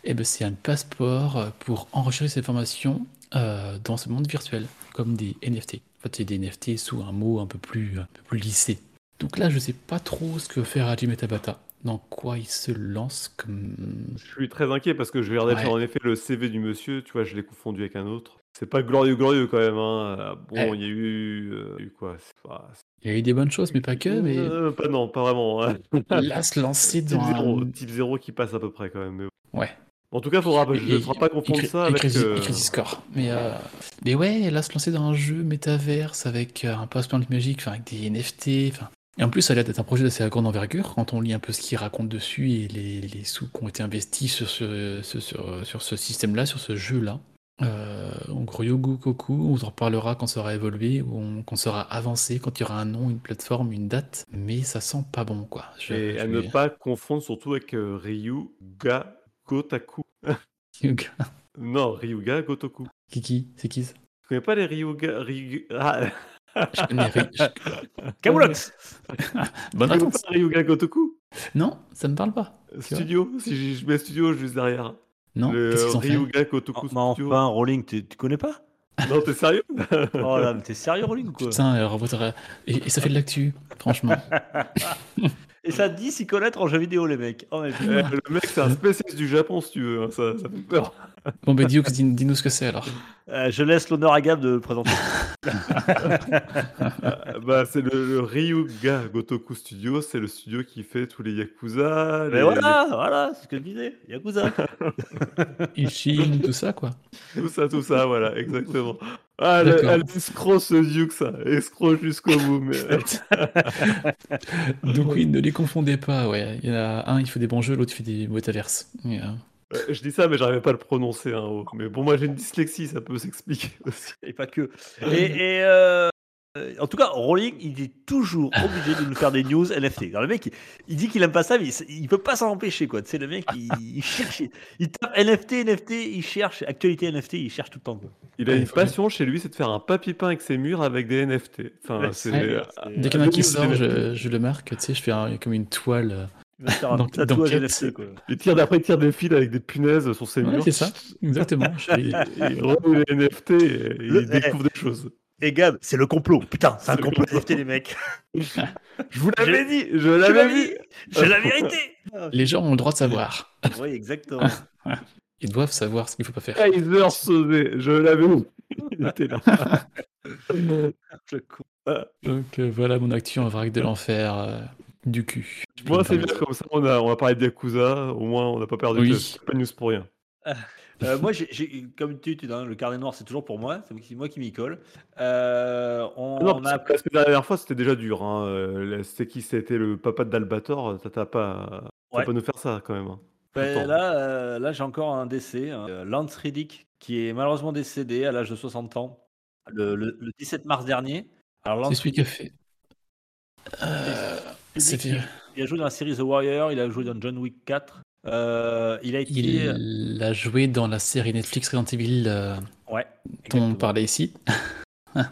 Speaker 3: Eh ben, c'est un passeport pour enregistrer ces informations euh, dans ce monde virtuel, comme des NFT. En fait, c'est des NFT sous un mot un peu plus, un peu plus lissé. Donc là, je sais pas trop ce que veut faire Hajime Tabata. Dans quoi il se lance comme.
Speaker 4: Je suis très inquiet parce que je vais regarder
Speaker 3: Ouais.
Speaker 4: en effet le CV du monsieur. Tu vois, je l'ai confondu avec un autre. C'est pas glorieux, glorieux quand même. Hein. Euh, Bon,
Speaker 3: Ouais.
Speaker 4: il y a eu, euh, eu quoi? C'est pas-
Speaker 3: Il y a eu des bonnes choses, mais pas que. Mais
Speaker 4: Euh, pas non, pas vraiment. hein.
Speaker 3: là, se lancer
Speaker 4: Type
Speaker 3: dans
Speaker 4: zéro,
Speaker 3: un.
Speaker 4: type zéro qui passe à peu près quand même. mais-
Speaker 3: Ouais.
Speaker 4: En tout cas, faudra, je ne ferai pas confondre
Speaker 3: et-
Speaker 4: ça
Speaker 3: et
Speaker 4: avec.
Speaker 3: Crisis,
Speaker 4: euh,
Speaker 3: et Crisis Core. Mais, euh, mais ouais, là, se lancer dans un jeu métaverse avec euh, un passeport magique, enfin, avec des NFT. Enfin... Et en plus, ça a l'air d'être un projet d'assez grande envergure quand on lit un peu ce qu'il raconte dessus et les, les sous qui ont été investis sur ce, ce- sur, sur ce système-là, sur ce jeu-là. Euh, donc Ryogu Koku, on en reparlera quand ça aura évolué, ou on- quand ça aura avancé, quand il y aura un nom, une plateforme, une date, mais ça sent pas bon quoi. Je-
Speaker 4: Et
Speaker 3: je
Speaker 4: à ne pas confondre surtout avec euh, Ryuga Gotoku. Non, Ryuga Gotoku.
Speaker 3: Kiki, c'est qui ça?
Speaker 4: Tu connais pas les Ryuga. Ryu... Ah,
Speaker 3: Je connais Ry- je-
Speaker 2: Camoulox
Speaker 3: Bonne réponse.
Speaker 4: pas Ryuga Gotoku
Speaker 3: Non, ça me parle pas.
Speaker 4: Studio, si je je mets studio juste derrière.
Speaker 3: Non,
Speaker 4: le
Speaker 3: qu'est-ce qu'ils ont fait
Speaker 4: Ryuga Gotoku
Speaker 2: Mais
Speaker 4: Studio.
Speaker 2: enfin, Rolling, tu connais pas
Speaker 4: Non, t'es sérieux?
Speaker 2: Oh là, mais t'es sérieux, Rolling ou quoi
Speaker 3: Putain, alors, votre- et, et ça fait de l'actu, franchement.
Speaker 2: Et ça dit s'y connaître en jeu vidéo, les mecs. Oh, mais
Speaker 4: Eh. Le mec, c'est un spécialiste du Japon, si tu veux. hein, Ça, ça fait peur.
Speaker 3: Bon, dis- dis-nous ce que c'est alors.
Speaker 2: Euh, je laisse l'honneur à Gab de le présenter.
Speaker 4: Ah, bah, c'est le, le Ryuga Gotoku Studio. C'est le studio qui fait tous les Yakuza.
Speaker 2: Mais
Speaker 4: les-
Speaker 2: voilà, voilà, c'est ce que je disais. Yakuza.
Speaker 3: Ishin, tout ça, quoi.
Speaker 4: Tout ça, tout ça, voilà, exactement. Ah, elle, elle escroc ce Duke, ça. Escroc jusqu'au bout. Mais...
Speaker 3: Donc, oui, ne les confondez pas, ouais. Il y en a un, il fait des bons jeux, l'autre, il fait des métaverses. Et, euh,
Speaker 4: Euh, Je dis ça, mais j'arrivais pas à le prononcer. Hein. Mais bon, moi, j'ai une dyslexie, ça peut s'expliquer aussi.
Speaker 2: Et pas que. Et, et, euh, euh, en tout cas, Rolling, il est toujours obligé de nous faire des news NFT. Alors, le mec, il, il dit qu'il aime pas ça, mais il, il peut pas s'en empêcher, quoi. Tu sais, le mec, il, il cherche, il, tape NFT, NFT, il cherche, actualité NFT, il cherche tout le temps, quoi.
Speaker 4: Il a une passion chez lui, c'est de faire un papier peint avec ses murs avec des NFT. Enfin,
Speaker 2: Ouais,
Speaker 4: c'est.
Speaker 3: ouais.
Speaker 4: euh,
Speaker 3: Dès qu'il y en a qui sort, je, je le marque, tu sais, je fais un- comme une toile.
Speaker 2: Il va se faire un
Speaker 3: Donc-
Speaker 2: tatouage
Speaker 3: d'enquête.
Speaker 2: NFT, quoi.
Speaker 4: Il tire d'après, il tire des fils avec des punaises sur ses
Speaker 3: Ouais,
Speaker 4: murs.
Speaker 3: c'est ça, exactement.
Speaker 4: Il remet les NFT et
Speaker 2: Le-
Speaker 4: il découvre des choses.
Speaker 2: Et Gab, c'est le complot. Putain, c'est un complot
Speaker 4: complot.
Speaker 2: NFT, les mecs.
Speaker 4: Je vous l'avais dit, je l'avais vu.
Speaker 2: dit. C'est la vérité.
Speaker 3: Les gens ont le droit de savoir.
Speaker 2: Oui, exactement.
Speaker 3: Ils doivent savoir ce qu'il faut pas faire.
Speaker 4: Kaiser Sosé, je l'avais vu. Il était là.
Speaker 2: Le con.
Speaker 3: Donc euh, voilà mon actu en vrac de l'enfer euh, du cul.
Speaker 4: Moi, c'est bien comme ça, on a, on a parlé de Yakuza, au moins on n'a pas perdu
Speaker 3: Oui.
Speaker 4: de c'est pas de news pour rien.
Speaker 2: Euh, moi, j'ai- comme tu dis, le carnet noir, c'est toujours pour moi. C'est moi qui- m'y colle. Euh, on,
Speaker 4: non,
Speaker 2: on
Speaker 4: parce
Speaker 2: a
Speaker 4: que parce que la dernière fois c'était déjà dur. Hein. euh, C'était qui C'était le papa d'Albator, ça t'a pas, ça
Speaker 2: Ouais.
Speaker 4: pas nous faire ça quand même. hein.
Speaker 2: Ben, là, euh, là j'ai encore un décès. hein. Lance Riddick, qui est malheureusement décédé à l'âge de 60 ans, le, le- le 17 mars dernier. Alors,
Speaker 3: C'est
Speaker 2: Lance
Speaker 3: celui qui a fait. Euh,
Speaker 2: il a joué dans la série The Warrior, il a joué dans John Wick 4. Euh, il a été.
Speaker 3: Il a joué dans la série Netflix Resident Evil euh,
Speaker 2: Ouais.
Speaker 3: dont on parlait ici.
Speaker 2: Mhm.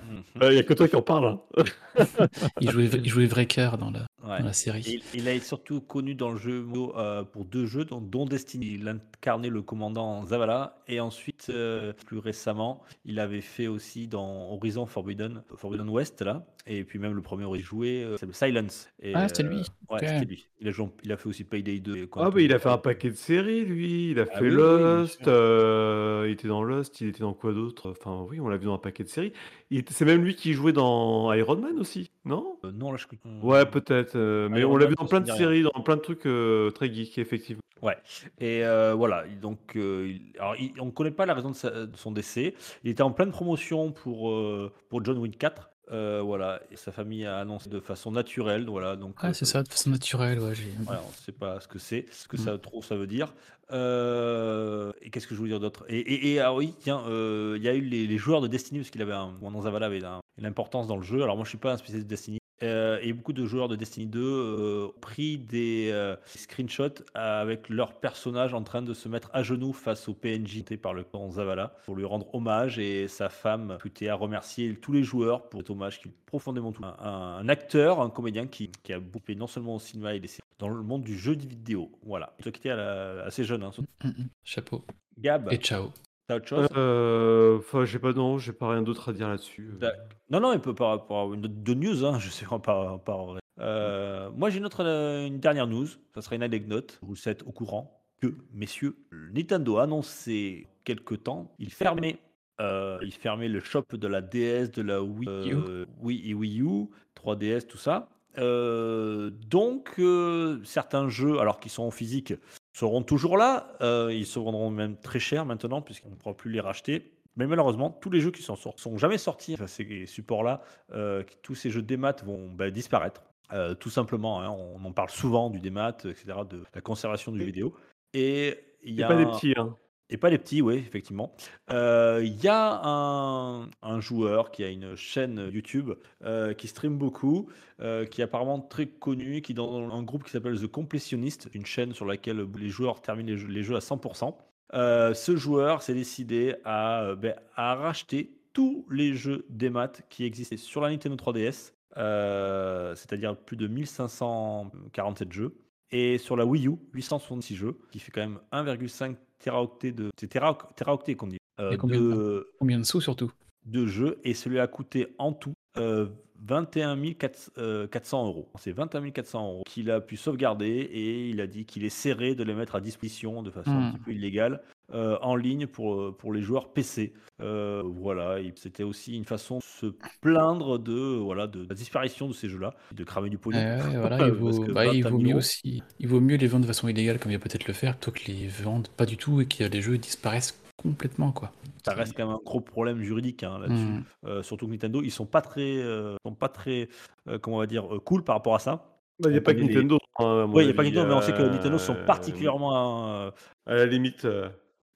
Speaker 4: Il n'y a que toi qui en parle. hein.
Speaker 3: Il jouait, il jouait Wrecker dans la,
Speaker 2: Ouais.
Speaker 3: dans la série.
Speaker 2: Il, il a été surtout connu dans le jeu euh, pour deux jeux, dont, dont Destiny. Il incarnait le commandant Zavala. Et ensuite, euh, plus récemment, il avait fait aussi dans Horizon Forbidden, Forbidden West, là. Et puis même le premier où il jouait, euh, c'est le Silence. Et,
Speaker 3: Ah, c'était
Speaker 2: euh,
Speaker 3: lui.
Speaker 2: Ouais,
Speaker 3: Ok.
Speaker 2: c'était lui. Il a, joué, il a fait aussi Payday 2. et
Speaker 4: Ah, bah, il a fait un paquet de séries, lui. Il a
Speaker 2: Ah
Speaker 4: fait
Speaker 2: oui, oui,
Speaker 4: Lost. euh, il était dans Lost. Il était dans quoi d'autre? Enfin, oui, on l'a vu dans un paquet de séries. C'est même lui qui jouait dans Iron Man aussi, non
Speaker 2: Euh, non, là, je
Speaker 4: Ouais, peut-être. euh, mais on l'a vu dans plein de séries, dans plein de trucs euh, très geeks, effectivement.
Speaker 2: Ouais. Et voilà. Donc, il- alors, il- on ne connaît pas la raison de, sa- de son décès. Il était en pleine promotion pour, pour John Wick 4. Euh, voilà. Et sa famille a annoncé de façon naturelle. Voilà. Donc,
Speaker 3: Ah,
Speaker 2: euh,
Speaker 3: c'est ça, de façon naturelle, ouais. j'ai-
Speaker 2: Ouais, on ne sait pas ce que c'est, ce que
Speaker 3: Mm.
Speaker 2: ça trop ça veut dire. Euh, et qu'est-ce que je voulais dire d'autre? Et, et, et, ah oui, tiens, euh, il y a eu les, les joueurs de Destiny parce qu'il avait un, Commandant Zavala avait un- une importance dans le jeu. Alors moi, je suis pas un spécialiste de Destiny. Euh, et beaucoup de joueurs de Destiny 2 euh, ont pris des euh, screenshots avec leur personnage en train de se mettre à genoux face au PNJ par le commandant Zavala pour lui rendre hommage et sa femme putait à remercier tous les joueurs pour cet hommage qui profondément tout. Un, un acteur, un comédien qui, qui a fait non seulement au cinéma et séries, dans le monde du jeu vidéo. Voilà. Toi qui étais à la- assez jeune, hein.
Speaker 3: Mm, mm. Chapeau.
Speaker 2: Gab,
Speaker 3: Et ciao.
Speaker 2: T'as autre chose?
Speaker 4: Euh, Enfin, j'ai pas, non, j'ai pas rien d'autre à dire là-dessus. euh.
Speaker 2: D'ac- Non, non, il peut par rapport à une autre de news, hein, je sais pas. pas, pas- Euh, moi, j'ai une autre, euh, une dernière news. Ça serait une anecdote. Vous êtes au courant que, messieurs, Nintendo a annoncé quelque temps, il fermait, euh, il fermait le shop de la DS, de la Wii, euh, Wii et Wii U, 3DS, tout ça. Euh, donc, euh, certains jeux, alors qu'ils sont en physique, seront toujours là. Euh, ils se vendront même très cher maintenant, puisqu'on ne pourra plus les racheter. Mais malheureusement, tous les jeux qui sont, sortis sont jamais sortis, enfin, ces supports-là, euh, tous ces jeux démat vont bah, disparaître. Euh, tout simplement, hein, on en parle souvent du démat, etc., de la conservation du vidéo. Et il y a
Speaker 4: pas des petits, hein.
Speaker 2: Et pas les petits, oui, effectivement. Euh, Il y a un, joueur qui a une chaîne YouTube euh, qui stream beaucoup, euh, qui est apparemment très connu, qui est dans un groupe qui s'appelle The Completionist, une chaîne sur laquelle les joueurs terminent les jeux, à 100%. Euh, ce joueur s'est décidé à, euh, ben, à racheter tous les jeux des maths qui existaient sur la Nintendo 3DS, euh, c'est-à-dire plus de 1547 jeux. Et sur la Wii U, 866 jeux, qui fait quand même 1,5 teraoctets de. C'est téraoctets qu'on dit. euh,
Speaker 3: combien de Combien de sous surtout?
Speaker 2: de jeux. Et celui a coûté en tout euh, 21 400 euh, 400 euros. C'est 21 400 euros qu'il a pu sauvegarder et il a dit qu'il essaierait de les mettre à disposition de façon un
Speaker 3: Hmm.
Speaker 2: petit peu illégale euh, en ligne pour, euh, pour les joueurs PC. Euh, voilà, c'était aussi une façon de se plaindre de, voilà, de la disparition de ces jeux-là, de cramer du pognon.
Speaker 3: Ouais, voilà, il vaut, bah, il
Speaker 2: 21
Speaker 3: vaut
Speaker 2: 000
Speaker 3: mieux aussi. Il vaut mieux les vendre de façon illégale, comme il va peut-être le faire, plutôt que les vendre pas du tout et que les jeux disparaissent complètement, quoi.
Speaker 2: Ça reste quand même un gros problème juridique hein, là-dessus.
Speaker 3: Mm.
Speaker 2: Euh, surtout que Nintendo, ils sont pas très, euh, sont pas très, euh, comment on va dire, euh, cool par rapport à ça.
Speaker 4: Bah, Il n'y a
Speaker 2: On
Speaker 4: pas que
Speaker 2: les-
Speaker 4: Nintendo. hein,
Speaker 2: Oui, il n'y a pas Nintendo, mais on sait que Nintendo sont particulièrement. euh,
Speaker 4: À la limite, euh,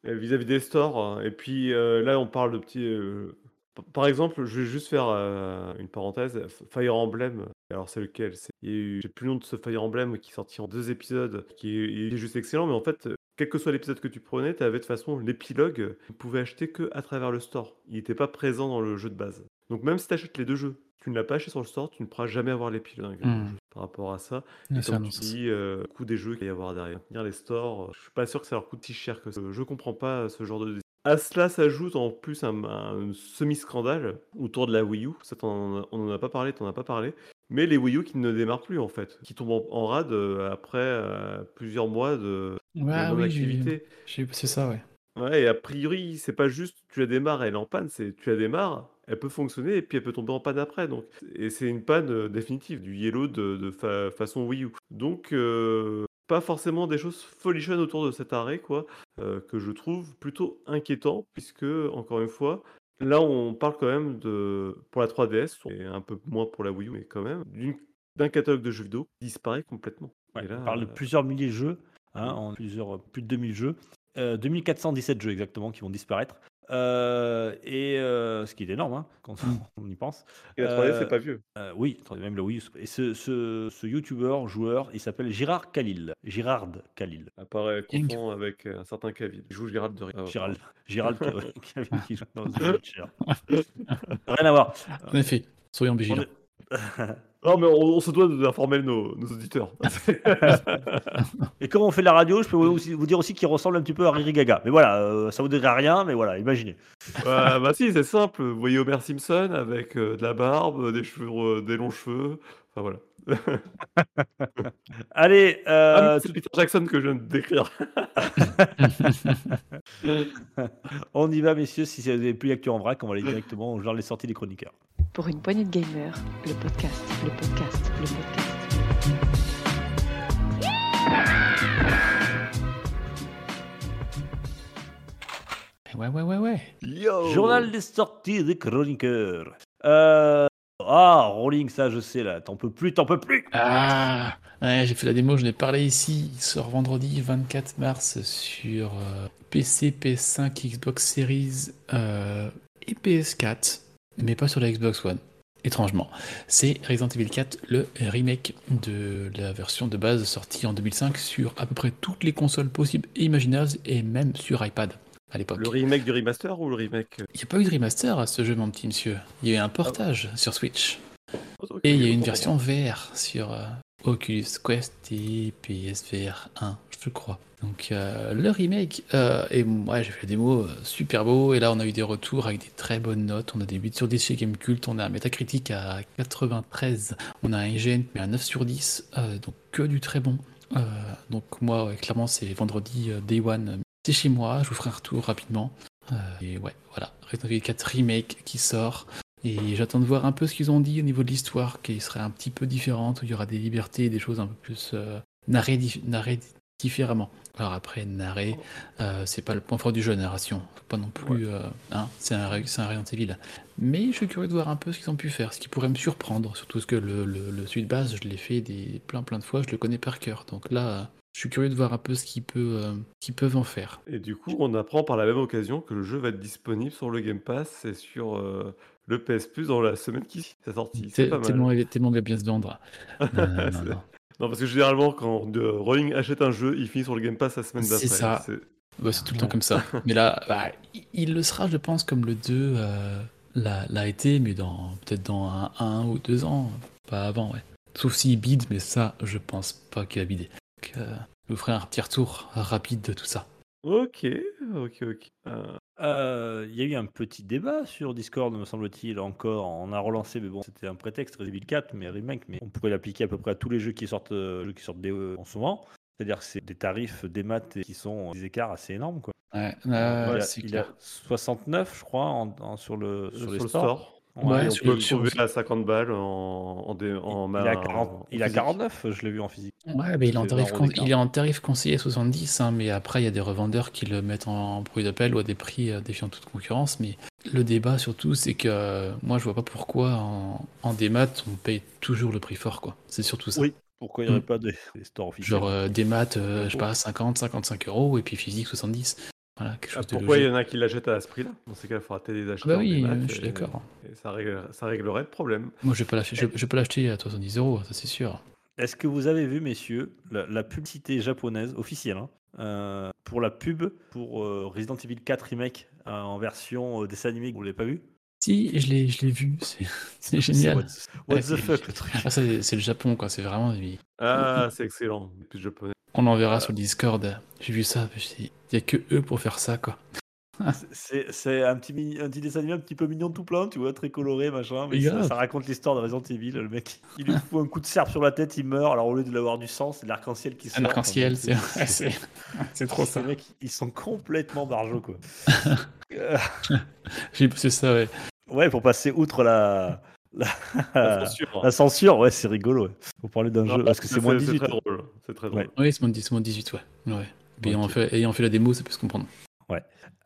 Speaker 4: vis-à-vis des stores. hein. Et puis euh, là, on parle de petits. euh, p- Par exemple, je vais juste faire euh, une parenthèse. F- Fire Emblem. Alors, c'est lequel? C'est- Il y a eu, j'ai plus le nom de ce Fire Emblem qui est sorti en deux épisodes, qui est, il est juste excellent. Mais en fait, euh, quel que soit l'épisode que tu prenais, tu avais de toute façon l'épilogue. euh, Tu pouvais acheter que à travers le store. Il n'était pas présent dans le jeu de base. Donc, même si tu achètes les deux jeux, tu ne l'as pas acheté sur le store, tu ne pourras jamais avoir l'épilogue
Speaker 3: Hmm.
Speaker 4: Par rapport à ça. Et comme tu dis, euh, le coût des jeux qu'il va y avoir derrière. Tenir les stores, euh, je suis pas sûr que ça leur coûte si cher que ça. Je comprends pas euh, ce genre de. À cela s'ajoute en plus un, un semi-scandale autour de la Wii U. Ça, on n'en a pas parlé, t'en as pas parlé. Mais les Wii U qui ne démarrent plus en fait, qui tombent en, en rade après euh, plusieurs mois de, de
Speaker 3: Ouais, oui,
Speaker 4: non-activité.
Speaker 3: j'ai- c'est ça, ouais.
Speaker 4: Ouais, et a priori, c'est pas juste tu la démarres, elle est en panne, c'est tu la démarres, elle peut fonctionner et puis elle peut tomber en panne après. Donc, et c'est une panne euh, définitive du yellow de, de fa- façon Wii U. Donc, euh, pas forcément des choses folichonnes autour de cet arrêt, quoi, euh, que je trouve plutôt inquiétant, puisque, encore une fois, là, on parle quand même de, pour la 3DS, et un peu moins pour la Wii U, mais quand même, d'un catalogue de jeux vidéo qui disparaît complètement.
Speaker 2: ouais,
Speaker 4: Et là,
Speaker 2: on parle de plusieurs milliers de jeux, hein, en plusieurs, plus de 2000 jeux. Euh, 2417 jeux exactement qui vont disparaître. Euh, et euh, ce qui est énorme, hein, quand on y pense.
Speaker 4: Et la 3D,
Speaker 2: Euh,
Speaker 4: c'est pas vieux.
Speaker 2: euh, oui, même le Wii U. Et ce, ce, ce YouTuber, joueur, il s'appelle Girard Khalil. Girard Khalil.
Speaker 4: Apparaît
Speaker 3: King.
Speaker 4: confond avec un certain Cavill. Il joue Gérald de Ri- ah,
Speaker 2: Gérald, Gérald Khalil qui joue dans The Witcher. Rien à voir.
Speaker 3: En effet, soyons vigilants.
Speaker 4: Non, mais on, on se doit d'informer nos, nos auditeurs.
Speaker 2: Et comme on fait de la radio, je peux vous, aussi- vous dire aussi qu'il ressemble un petit peu à Riri Gaga. Mais voilà, euh, ça vous dirait rien, mais voilà, imaginez.
Speaker 4: bah, bah si, c'est simple. Vous voyez Homer Simpson avec euh, de la barbe, des cheveux, euh, des longs cheveux. Enfin voilà.
Speaker 2: Allez,
Speaker 4: Ah,
Speaker 2: euh,
Speaker 4: mais c'est Peter Jackson que je viens de décrire.
Speaker 2: on y va, messieurs. Si vous n'avez plus l'actu en vrac, on va aller directement au genre les sorties des chroniqueurs.
Speaker 1: Pour une poignée de gamers, le podcast, le podcast, le podcast.
Speaker 3: Ouais, ouais, ouais, ouais.
Speaker 4: Yo
Speaker 2: Journal des sorties des chroniqueurs. Euh... Ah, Rolling, ça je sais là. T'en peux plus, t'en peux plus.
Speaker 3: Ah ouais, j'ai fait la démo, je n'ai parlé ici. Il sort vendredi 24 mars sur euh, PC, PS5, Xbox Series euh, et PS4, mais pas sur la Xbox One. Étrangement, c'est Resident Evil 4, le remake de la version de base sortie en 2005 sur à peu près toutes les consoles possibles et imaginables et même sur iPad à l'époque.
Speaker 4: Le remake du remaster ou le remake euh,
Speaker 3: Il n'y a pas eu de remaster à ce jeu, mon petit monsieur. Il y a eu un portage sur Switch. Et il y a une
Speaker 4: bon,
Speaker 3: version VR sur euh, Oculus Quest et PSVR 1, je crois. Donc euh, le remake, euh, et ouais, j'ai fait la démo, super beau, et là on a eu des retours avec des très bonnes notes, on a des 8 sur 10 chez Gamecult, on a un Metacritic à 93, on a un IGN mais à 9 sur 10, euh, donc que du très bon. Euh, donc moi, ouais, clairement, c'est vendredi euh, Day One, chez moi, je vous ferai un retour rapidement. Euh, et ouais, voilà, Resident Evil 4 Remake qui sort. Et j'attends de voir un peu ce qu'ils ont dit au niveau de l'histoire, qui serait un petit peu différente, où il y aura des libertés, des choses un peu plus euh, narrées, dif- narrées différemment. Alors après, narré, euh, c'est pas le point fort du jeu, narration. Faut pas non plus. euh, hein, c'est un, un Resident Evil. Mais je suis curieux de voir un peu ce qu'ils ont pu faire, ce qui pourrait me surprendre. Surtout parce que le, le, le base, je l'ai fait des, plein plein de fois, je le connais par cœur. Donc là, je suis curieux de voir un peu ce qu'ils peut, euh, ce qu'ils peuvent en faire.
Speaker 4: Et du coup, on apprend par la même occasion que le jeu va être disponible sur le Game Pass et sur euh, le PS Plus dans la semaine qui suit sa sortie. C'est pas mal.
Speaker 3: Tellement, tellement bien se vendre. Non, non, non,
Speaker 4: C'est-
Speaker 3: non.
Speaker 4: Non, parce que généralement, quand de Rolling achète un jeu, il finit sur le Game Pass la semaine
Speaker 3: C'est
Speaker 4: d'après.
Speaker 3: ça.
Speaker 4: C'est-
Speaker 3: Bah, c'est tout le temps comme ça. Mais là, bah, il- le sera, je pense, comme le 2 euh, l'a l'a été, mais dans peut-être dans un, un ou deux ans, pas avant, ouais. Sauf s'il bide, mais ça, je pense pas qu'il a bidé. Donc, euh, je vous ferai un petit retour rapide de tout ça.
Speaker 4: Ok, ok, ok. Euh,
Speaker 2: Euh, Il y a eu un petit débat sur Discord, me semble-t-il, encore. On a relancé, mais bon, c'était un prétexte, Resident Evil 4, mais remake, mais on pourrait l'appliquer à peu près à tous les jeux qui sortent, euh, jeux qui sortent des- euh, en ce moment. C'est-à-dire que c'est des tarifs, des maths qui sont des écarts assez énormes. Quoi.
Speaker 3: Ouais,
Speaker 2: il, a, il a
Speaker 3: clair.
Speaker 2: 69, je crois, en, en- sur le, sur
Speaker 4: sur
Speaker 2: les
Speaker 4: le
Speaker 2: stores.
Speaker 4: store.
Speaker 3: Ouais,
Speaker 4: on
Speaker 3: sur
Speaker 4: peut
Speaker 3: le- sur-
Speaker 4: trouver à 50 balles en, en, dé- en
Speaker 2: il, a
Speaker 4: en-
Speaker 2: 40
Speaker 4: en
Speaker 2: il a
Speaker 4: physique.
Speaker 2: 49, je l'ai vu en physique.
Speaker 3: Ouais, mais il est, en tarif
Speaker 2: 20 euros
Speaker 3: con- il est en tarif conseillé 70, hein, mais après il y a des revendeurs qui le mettent en produit d'appel ou à des prix euh, défiant toute concurrence. Mais le débat surtout, c'est que euh, moi je vois pas pourquoi en, en démat on paye toujours le prix fort, quoi. C'est surtout ça.
Speaker 2: Oui. Pourquoi il n'y aurait
Speaker 3: Mm.
Speaker 2: pas des, des stores officiels?
Speaker 3: Genre euh, des maths, euh, je sais pas, 50, 55 euros, et puis physique 70. Voilà, quelque
Speaker 4: Ah,
Speaker 3: de
Speaker 4: pourquoi il y en a qui l'achètent à ce prix-là Dans ces cas, il faudra peut-être les acheter.
Speaker 3: bah oui, euh, je suis
Speaker 4: et-
Speaker 3: d'accord.
Speaker 4: Et ça, règle- ça réglerait le problème.
Speaker 3: Moi je vais pas l'acheter, je, je vais pas l'acheter à 70 euros, ça c'est sûr.
Speaker 2: Est-ce que vous avez vu, messieurs, la, la publicité japonaise officielle hein, euh, pour la pub pour euh, Resident Evil 4 Remake euh, en version euh, dessin animé Vous l'avez pas vu?
Speaker 3: Si, je l'ai, je l'ai vu, c'est, c'est génial.
Speaker 2: What, what
Speaker 3: Ouais,
Speaker 2: the fuck? le truc
Speaker 3: Ah, c'est, c'est le Japon, quoi, c'est vraiment.
Speaker 4: Ah, c'est excellent. Plus japonais.
Speaker 3: On l'enverra sur le Discord. J'ai vu ça, il y a que eux pour faire ça, quoi.
Speaker 2: C'est un petit, mini- un petit dessin animé un petit peu mignon tout plein, tu vois, très coloré, machin. Mais ça, raconte l'histoire de Resident Evil. Le mec, il lui fout un coup de serpe sur la tête, il meurt. Alors au lieu de l'avoir du sang, c'est de l'arc-en-ciel qui sort.
Speaker 3: Un arc-en-ciel, c'est, trop ça.
Speaker 2: mecs, ils sont complètement barjots, quoi.
Speaker 3: J'ai c'est ça, ouais.
Speaker 2: ouais, pour passer outre la, la,
Speaker 4: La censure.
Speaker 2: la censure, ouais, c'est rigolo. Ouais. Faut parler d'un jeu parce que c'est moins de
Speaker 4: C'est
Speaker 2: 18.
Speaker 4: très drôle. C'est très drôle.
Speaker 2: Ouais.
Speaker 3: Oui, c'est mon, c'est mon 18, ouais. ouais. Ayant, fait, ayant fait la démo, ça peut se comprendre.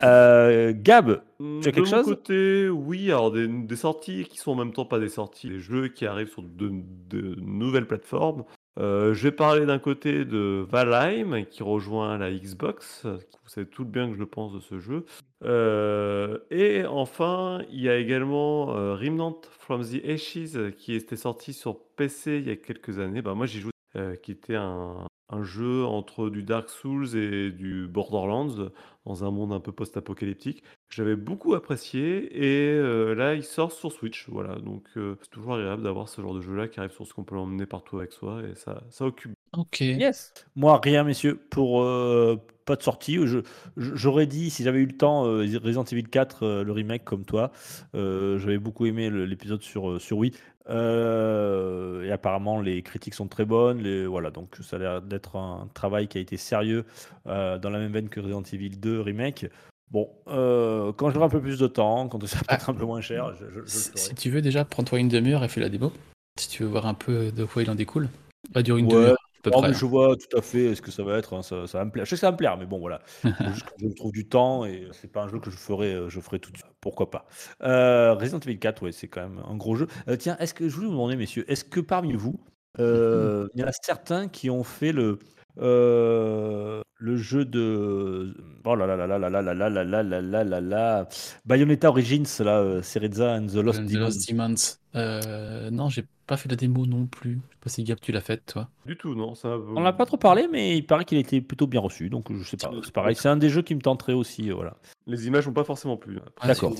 Speaker 2: Euh, Gab,
Speaker 4: Hmm,
Speaker 2: Tu as
Speaker 4: de
Speaker 2: quelque
Speaker 4: mon
Speaker 2: chose?
Speaker 4: côté, oui, alors des, des sorties qui sont en même temps pas des sorties, des jeux qui arrivent sur de, de nouvelles plateformes. Euh, je vais parler d'un côté de Valheim qui rejoint la Xbox. Vous savez tout le bien que je pense de ce jeu. Euh, et enfin, il y a également euh, Remnant from the Ashes qui était sorti sur PC il y a quelques années. Bah, moi, j'y joue, euh, qui était un, un jeu entre du Dark Souls et du Borderlands dans un monde un peu post-apocalyptique que j'avais beaucoup apprécié et euh, là il sort sur Switch voilà donc euh, c'est toujours agréable d'avoir ce genre de jeu là qui arrive sur ce qu'on peut l'emmener partout avec soi et ça ça occupe
Speaker 3: Ok.
Speaker 2: Yes. Moi, rien, messieurs, pour euh, pas de sortie. Je- je- J'aurais dit, si j'avais eu le temps, euh, Resident Evil 4, euh, le remake, comme toi. Euh, J'avais beaucoup aimé le- l'épisode sur, sur Wii. Euh, et apparemment, les critiques sont très bonnes. Les, voilà, donc ça a l'air d'être un travail qui a été sérieux euh, dans la même veine que Resident Evil 2 remake. Bon, euh, quand j'aurai un peu plus de temps, quand ça peut être un peu moins cher, je, je- je le
Speaker 3: Si, tu veux déjà, prends-toi une demi-heure et fais la démo. Si tu veux voir un peu de quoi il en découle. Va durer une
Speaker 2: Ouais.
Speaker 3: demi-heure peu
Speaker 2: Oh,
Speaker 3: près.
Speaker 2: mais je vois tout à fait ce que ça va être. hein, Ça, ça va me plaire. Je sais que ça va me plaire, mais bon, voilà. Faut juste que je me trouve du temps et c'est pas un jeu que je ferai, euh, je ferai tout de suite. Pourquoi pas. Euh, Resident Evil 4, ouais, c'est quand même un gros jeu. Euh, tiens, est-ce que je voulais vous demander, messieurs, est-ce que parmi vous, euh, il y en a certains qui ont fait le euh, le jeu de oh là là là là là là là là là là là là là là Bayonetta Origins là, euh, Cereza and the Lost
Speaker 3: The
Speaker 2: Demon.
Speaker 3: Lost Demons. Euh, non, j'ai pas fait la démo non plus. Je sais pas si Gab, tu l'as faite, toi.
Speaker 4: du tout non ça
Speaker 2: On n'a pas trop parlé, mais il paraît qu'il était plutôt bien reçu, donc je sais pas. C'est pareil, c'est un des jeux qui me tenterait aussi, euh, voilà.
Speaker 4: les images n'ont pas forcément plu
Speaker 3: Ah,
Speaker 2: D'accord.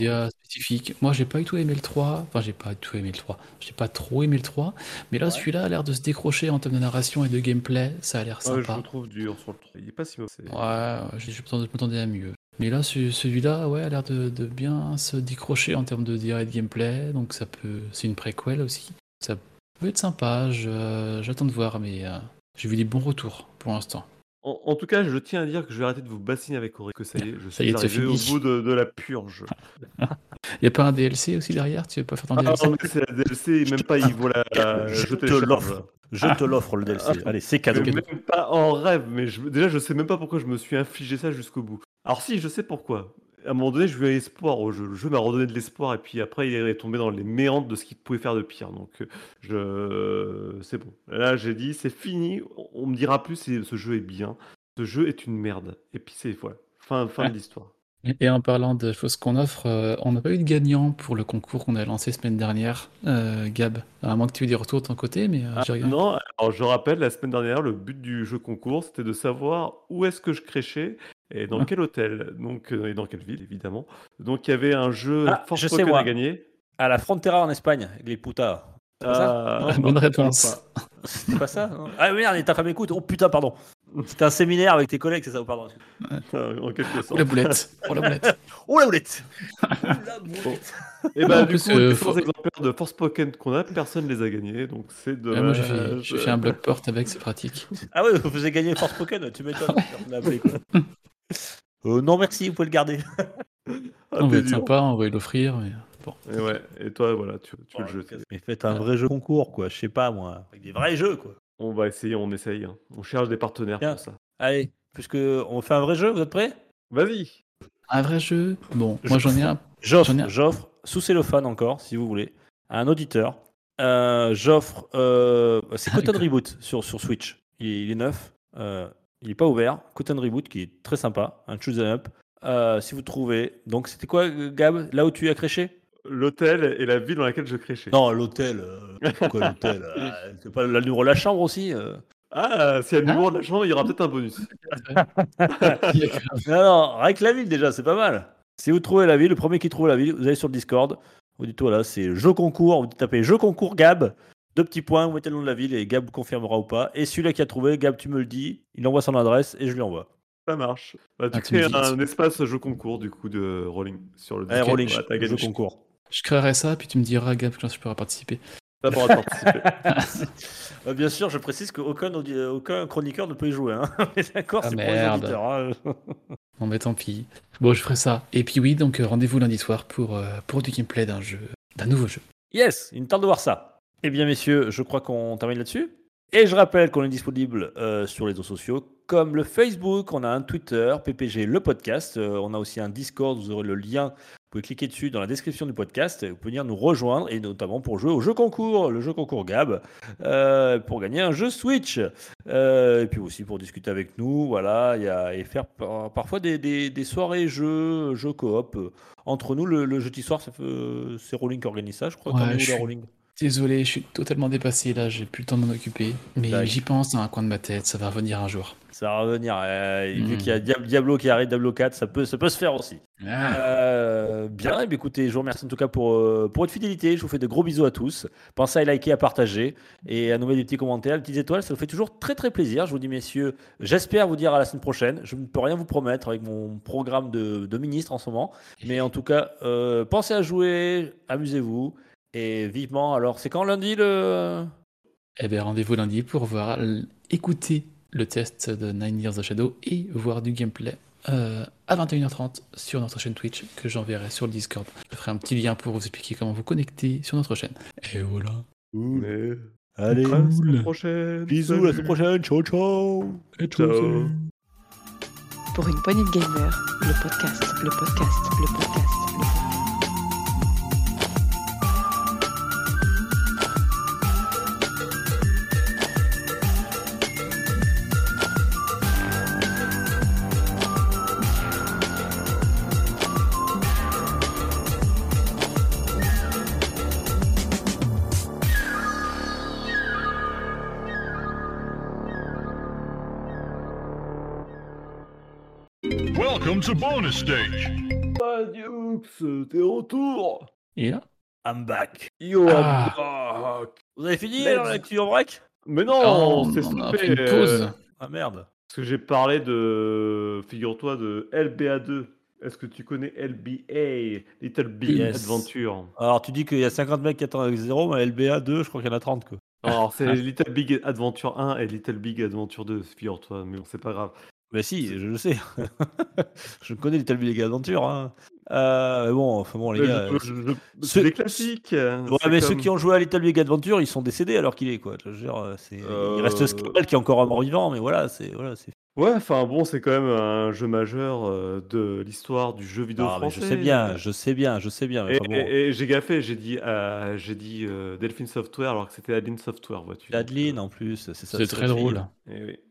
Speaker 3: Spécifique. Moi, j'ai pas du tout aimé le 3. Enfin, j'ai pas du tout aimé le 3. J'ai pas trop aimé le 3. Mais là, celui-là a l'air de se décrocher en termes de narration et de gameplay. Ça a l'air
Speaker 4: Ouais, je
Speaker 3: sympa.
Speaker 4: le trouve dur sur le 3 il est pas si mauvais c'est-
Speaker 3: Ouais, je je m'attendais à mieux. Mais là, ce- celui-là, ouais, a l'air de, de bien se décrocher en termes de de gameplay. Donc, ça peut. C'est une préquelle aussi. Ça peut être sympa. je- J'attends de voir, mais euh, j'ai vu des bons retours pour l'instant.
Speaker 4: En, en tout cas, je tiens à dire que je vais arrêter de vous bassiner avec Auré, que ça y est, je suis
Speaker 3: est,
Speaker 4: arrivé au bout de, de la purge.
Speaker 3: Y a pas un DLC aussi derrière? Tu veux pas faire ton
Speaker 4: Ah
Speaker 3: DLC
Speaker 4: non, mais c'est la DLC, et même pas, il vaut la.
Speaker 2: je
Speaker 4: je
Speaker 2: te l'offre. Je te l'offre le DLC. Allez, c'est cadeau.
Speaker 4: Même pas en rêve, mais je- déjà, je sais même pas pourquoi je me suis infligé ça jusqu'au bout. Alors, si, je sais pourquoi. À un moment donné, je lui ai espoir au jeu. Le jeu m'a redonné de l'espoir, et puis après, il est tombé dans les méandres de ce qu'il pouvait faire de pire. Donc, euh, je... c'est bon. Là, j'ai dit, c'est fini. On- On me dira plus si ce jeu est bien. Ce jeu est une merde. Et puis, c'est voilà. Fin, fin
Speaker 3: Ouais.
Speaker 4: de l'histoire.
Speaker 3: Et en parlant de choses qu'on offre, euh, on n'a pas eu de gagnant pour le concours qu'on a lancé semaine dernière, euh, Gab. À moins que tu aies des retours de ton côté, mais euh,
Speaker 4: Ah,
Speaker 3: j'ai
Speaker 4: non, alors je rappelle, la semaine dernière, le but du jeu concours, c'était de savoir où est-ce que je créchais et dans
Speaker 3: Ah.
Speaker 4: quel hôtel, donc, euh, et dans quelle ville, évidemment. Donc, il y avait un jeu
Speaker 2: Ah,
Speaker 4: Force
Speaker 2: je sais,
Speaker 4: à gagner.
Speaker 2: À la Frontera en Espagne, avec les. C'est pas ça?
Speaker 4: Ah,
Speaker 3: Bonne
Speaker 4: non,
Speaker 3: réponse.
Speaker 2: C'était pas ça? Non Ah merde, ta femme écoute. Oh putain, pardon. C'était un séminaire avec tes collègues, c'est ça Pardon.
Speaker 4: euh, en quelque
Speaker 3: Oh
Speaker 4: sorte.
Speaker 3: la boulette. Oh la boulette.
Speaker 2: Oh la boulette Oh la boulette
Speaker 4: Et bah,
Speaker 3: En
Speaker 4: du
Speaker 3: plus,
Speaker 4: coup,
Speaker 3: euh,
Speaker 4: les
Speaker 3: faut-
Speaker 4: 100 exemplaires de Force Pokémon qu'on a, personne les a gagnés, donc c'est
Speaker 3: Ouais,
Speaker 4: dommage.
Speaker 3: moi, j'ai fait, j'ai fait un bloc porte avec, c'est pratique.
Speaker 2: Ah ouais, vous faisiez gagner Force Pokémon, tu m'étonnes. On l'a appelé, quoi. Euh, non, merci, vous pouvez le garder.
Speaker 4: Ah,
Speaker 3: on va être
Speaker 4: dur.
Speaker 3: sympa, on va l'offrir. Mais... Bon.
Speaker 4: Et ouais, et toi, voilà, tu, tu veux le jeter.
Speaker 2: Mais faites un vrai jeu concours, quoi. Je sais pas, moi. Avec des vrais jeux, quoi.
Speaker 4: On va essayer, on essaye. hein. On cherche des partenaires
Speaker 2: Tiens.
Speaker 4: pour ça.
Speaker 2: Allez, puisque on fait un vrai jeu, vous êtes prêts?
Speaker 4: Vas-y.
Speaker 3: Un vrai jeu? Bon,
Speaker 2: Je-
Speaker 3: moi j'en ai un.
Speaker 2: J'offre,
Speaker 3: J'en ai un.
Speaker 2: j'offre, sous cellophane encore, si vous voulez, à un auditeur. Euh, j'offre, euh, c'est
Speaker 3: Ah,
Speaker 2: Cotton. Reboot sur, sur Switch. Il est, il est neuf, euh, il n'est pas ouvert. Cotton Reboot qui est très sympa, un choose up. Euh, si vous trouvez. Donc c'était quoi, Gab, là où tu as créché
Speaker 4: L'hôtel et la ville dans laquelle je créchais.
Speaker 2: Non, l'hôtel. euh, pourquoi l'hôtel euh, C'est pas la numéro de la chambre aussi euh
Speaker 4: Ah, s'il y a le numéro de la chambre, il y aura peut-être un bonus.
Speaker 2: Non, non, avec la ville déjà, c'est pas mal. Si vous trouvez la ville, le premier qui trouve la ville, vous allez sur le Discord. Vous dites voilà, c'est jeu concours. Vous tapez jeu concours Gab. Deux petits points, vous mettez le nom de la ville et Gab vous confirmera ou pas. Et celui-là qui a trouvé, Gab, tu me le dis. Il envoie son adresse et je lui envoie.
Speaker 4: Ça marche. Bah, tu
Speaker 3: Ah,
Speaker 4: crées un espace jeu concours du coup de rolling sur le
Speaker 2: Allez,
Speaker 4: Discord.
Speaker 2: rolling,
Speaker 4: Voilà, t'as
Speaker 2: jeu concours.
Speaker 3: Je créerai ça, puis tu me diras, Gab, quand je pourrai participer.
Speaker 4: Pas de participer.
Speaker 2: Euh, bien sûr, je précise qu'aucun euh, aucun chroniqueur ne peut y jouer. Hein. On est D'accord,
Speaker 3: Ah,
Speaker 2: c'est pour les
Speaker 3: merde.
Speaker 2: auditeurs. hein.
Speaker 3: Bon, mais tant pis. Bon, je ferai ça. Et puis oui, donc euh, rendez-vous lundi soir pour, euh, pour du gameplay d'un jeu, d'un nouveau jeu.
Speaker 2: Yes, il me tarde de voir ça. Eh bien, messieurs, je crois qu'on termine là-dessus. Et je rappelle qu'on est disponible euh, sur les réseaux sociaux comme le Facebook, on a un Twitter, PPG le podcast, euh, on a aussi un Discord, vous aurez le lien pouvez cliquer dessus dans la description du podcast. Vous pouvez venir nous rejoindre et notamment pour jouer au jeu concours, le jeu concours Gab, euh, pour gagner un jeu Switch. Euh, et puis aussi pour discuter avec nous, voilà, y a, et faire par- parfois des, des- des soirées jeux, jeux coop. Entre nous, le, le jeudi soir, euh, c'est Rolling qui organise ça, je crois.
Speaker 3: Ouais, je suis-
Speaker 2: Rolling
Speaker 3: Désolé, je suis totalement dépassé là, j'ai plus le temps de m'en occuper. Mais j'y pense dans un coin de ma tête, ça va revenir un jour.
Speaker 2: Ça va revenir. euh, Vu
Speaker 3: Hmm.
Speaker 2: qu'il y a Diab- Diablo qui arrive, Diablo 4, ça peut, ça peut se faire aussi.
Speaker 3: Ah.
Speaker 2: Euh, bien, eh bien, écoutez, je vous remercie en tout cas pour, euh, pour votre fidélité. Je vous fais de gros bisous à tous. Pensez à liker, à partager et à nous mettre des petits commentaires, des petites étoiles. Ça nous fait toujours très très plaisir. Je vous dis, messieurs, j'espère vous dire à la semaine prochaine. Je ne peux rien vous promettre avec mon programme de, de ministre en ce moment. Mais en tout cas, euh, pensez à jouer, amusez-vous et vivement. Alors, c'est quand lundi le.
Speaker 3: Eh bien, rendez-vous lundi pour voir, écouter le test de Nine Years of Shadow et voir du gameplay euh, à 21h30 sur notre chaîne Twitch que j'enverrai sur le Discord. Je ferai un petit lien pour vous expliquer comment vous connecter sur notre chaîne. Et voilà.
Speaker 4: Mais...
Speaker 2: Allez,
Speaker 4: À la semaine
Speaker 3: Cool.
Speaker 4: prochaine.
Speaker 2: bisous, à la semaine prochaine. Ciao, ciao.
Speaker 4: Ciao.
Speaker 1: Pour une poignée de gamers, le podcast, le podcast, le podcast,
Speaker 5: to bonus stage.
Speaker 4: Ah, t'es retour.
Speaker 3: Et là
Speaker 2: I'm back.
Speaker 4: Yo,
Speaker 3: Ah.
Speaker 4: I'm back.
Speaker 2: Vous avez fini alors, la en break?
Speaker 4: Mais non,
Speaker 3: Oh,
Speaker 4: c'est
Speaker 3: on a
Speaker 4: stoppé,
Speaker 3: une
Speaker 4: euh,
Speaker 3: pause.
Speaker 2: Ah merde.
Speaker 4: Parce que j'ai parlé de, figure-toi, de LBA2. Est-ce que tu connais LBA, Little Big
Speaker 2: Yes.
Speaker 4: Adventure?
Speaker 2: Alors tu dis qu'il y a 50 mecs qui attendent avec 0, mais LBA 2, je crois qu'il y en a 30 quoi.
Speaker 4: Alors, c'est Little Big Adventure 1 et Little Big Adventure 2, figure-toi, mais bon, c'est pas grave.
Speaker 2: Mais si, je le sais. je connais Little Big Adventure. Hein. Euh, mais bon, enfin bon les
Speaker 4: Mais
Speaker 2: gars.
Speaker 4: je- je- je-
Speaker 2: ceux-
Speaker 4: c'est des classiques.
Speaker 2: Ouais, mais ceux qui ont joué à Little Big Adventure, ils sont décédés alors qu'il est quoi. Je veux dire, c'est... Il reste
Speaker 4: Euh.
Speaker 2: Skrell qui est encore un mort vivant, mais voilà, c'est voilà, c'est.
Speaker 4: Ouais, enfin bon, c'est quand même un jeu majeur euh, de l'histoire du jeu vidéo
Speaker 2: Ah, mais
Speaker 4: français.
Speaker 2: je sais bien, je sais bien, je sais bien. Mais
Speaker 4: Et,
Speaker 2: bon,
Speaker 4: et- et j'ai gaffé, j'ai dit, euh, j'ai dit euh, Delphine Software alors que c'était Adeline Software, vois-tu.
Speaker 2: Adeline en plus, c'est ça.
Speaker 3: C'est
Speaker 2: c'est
Speaker 3: très drôle.
Speaker 4: Eh oui.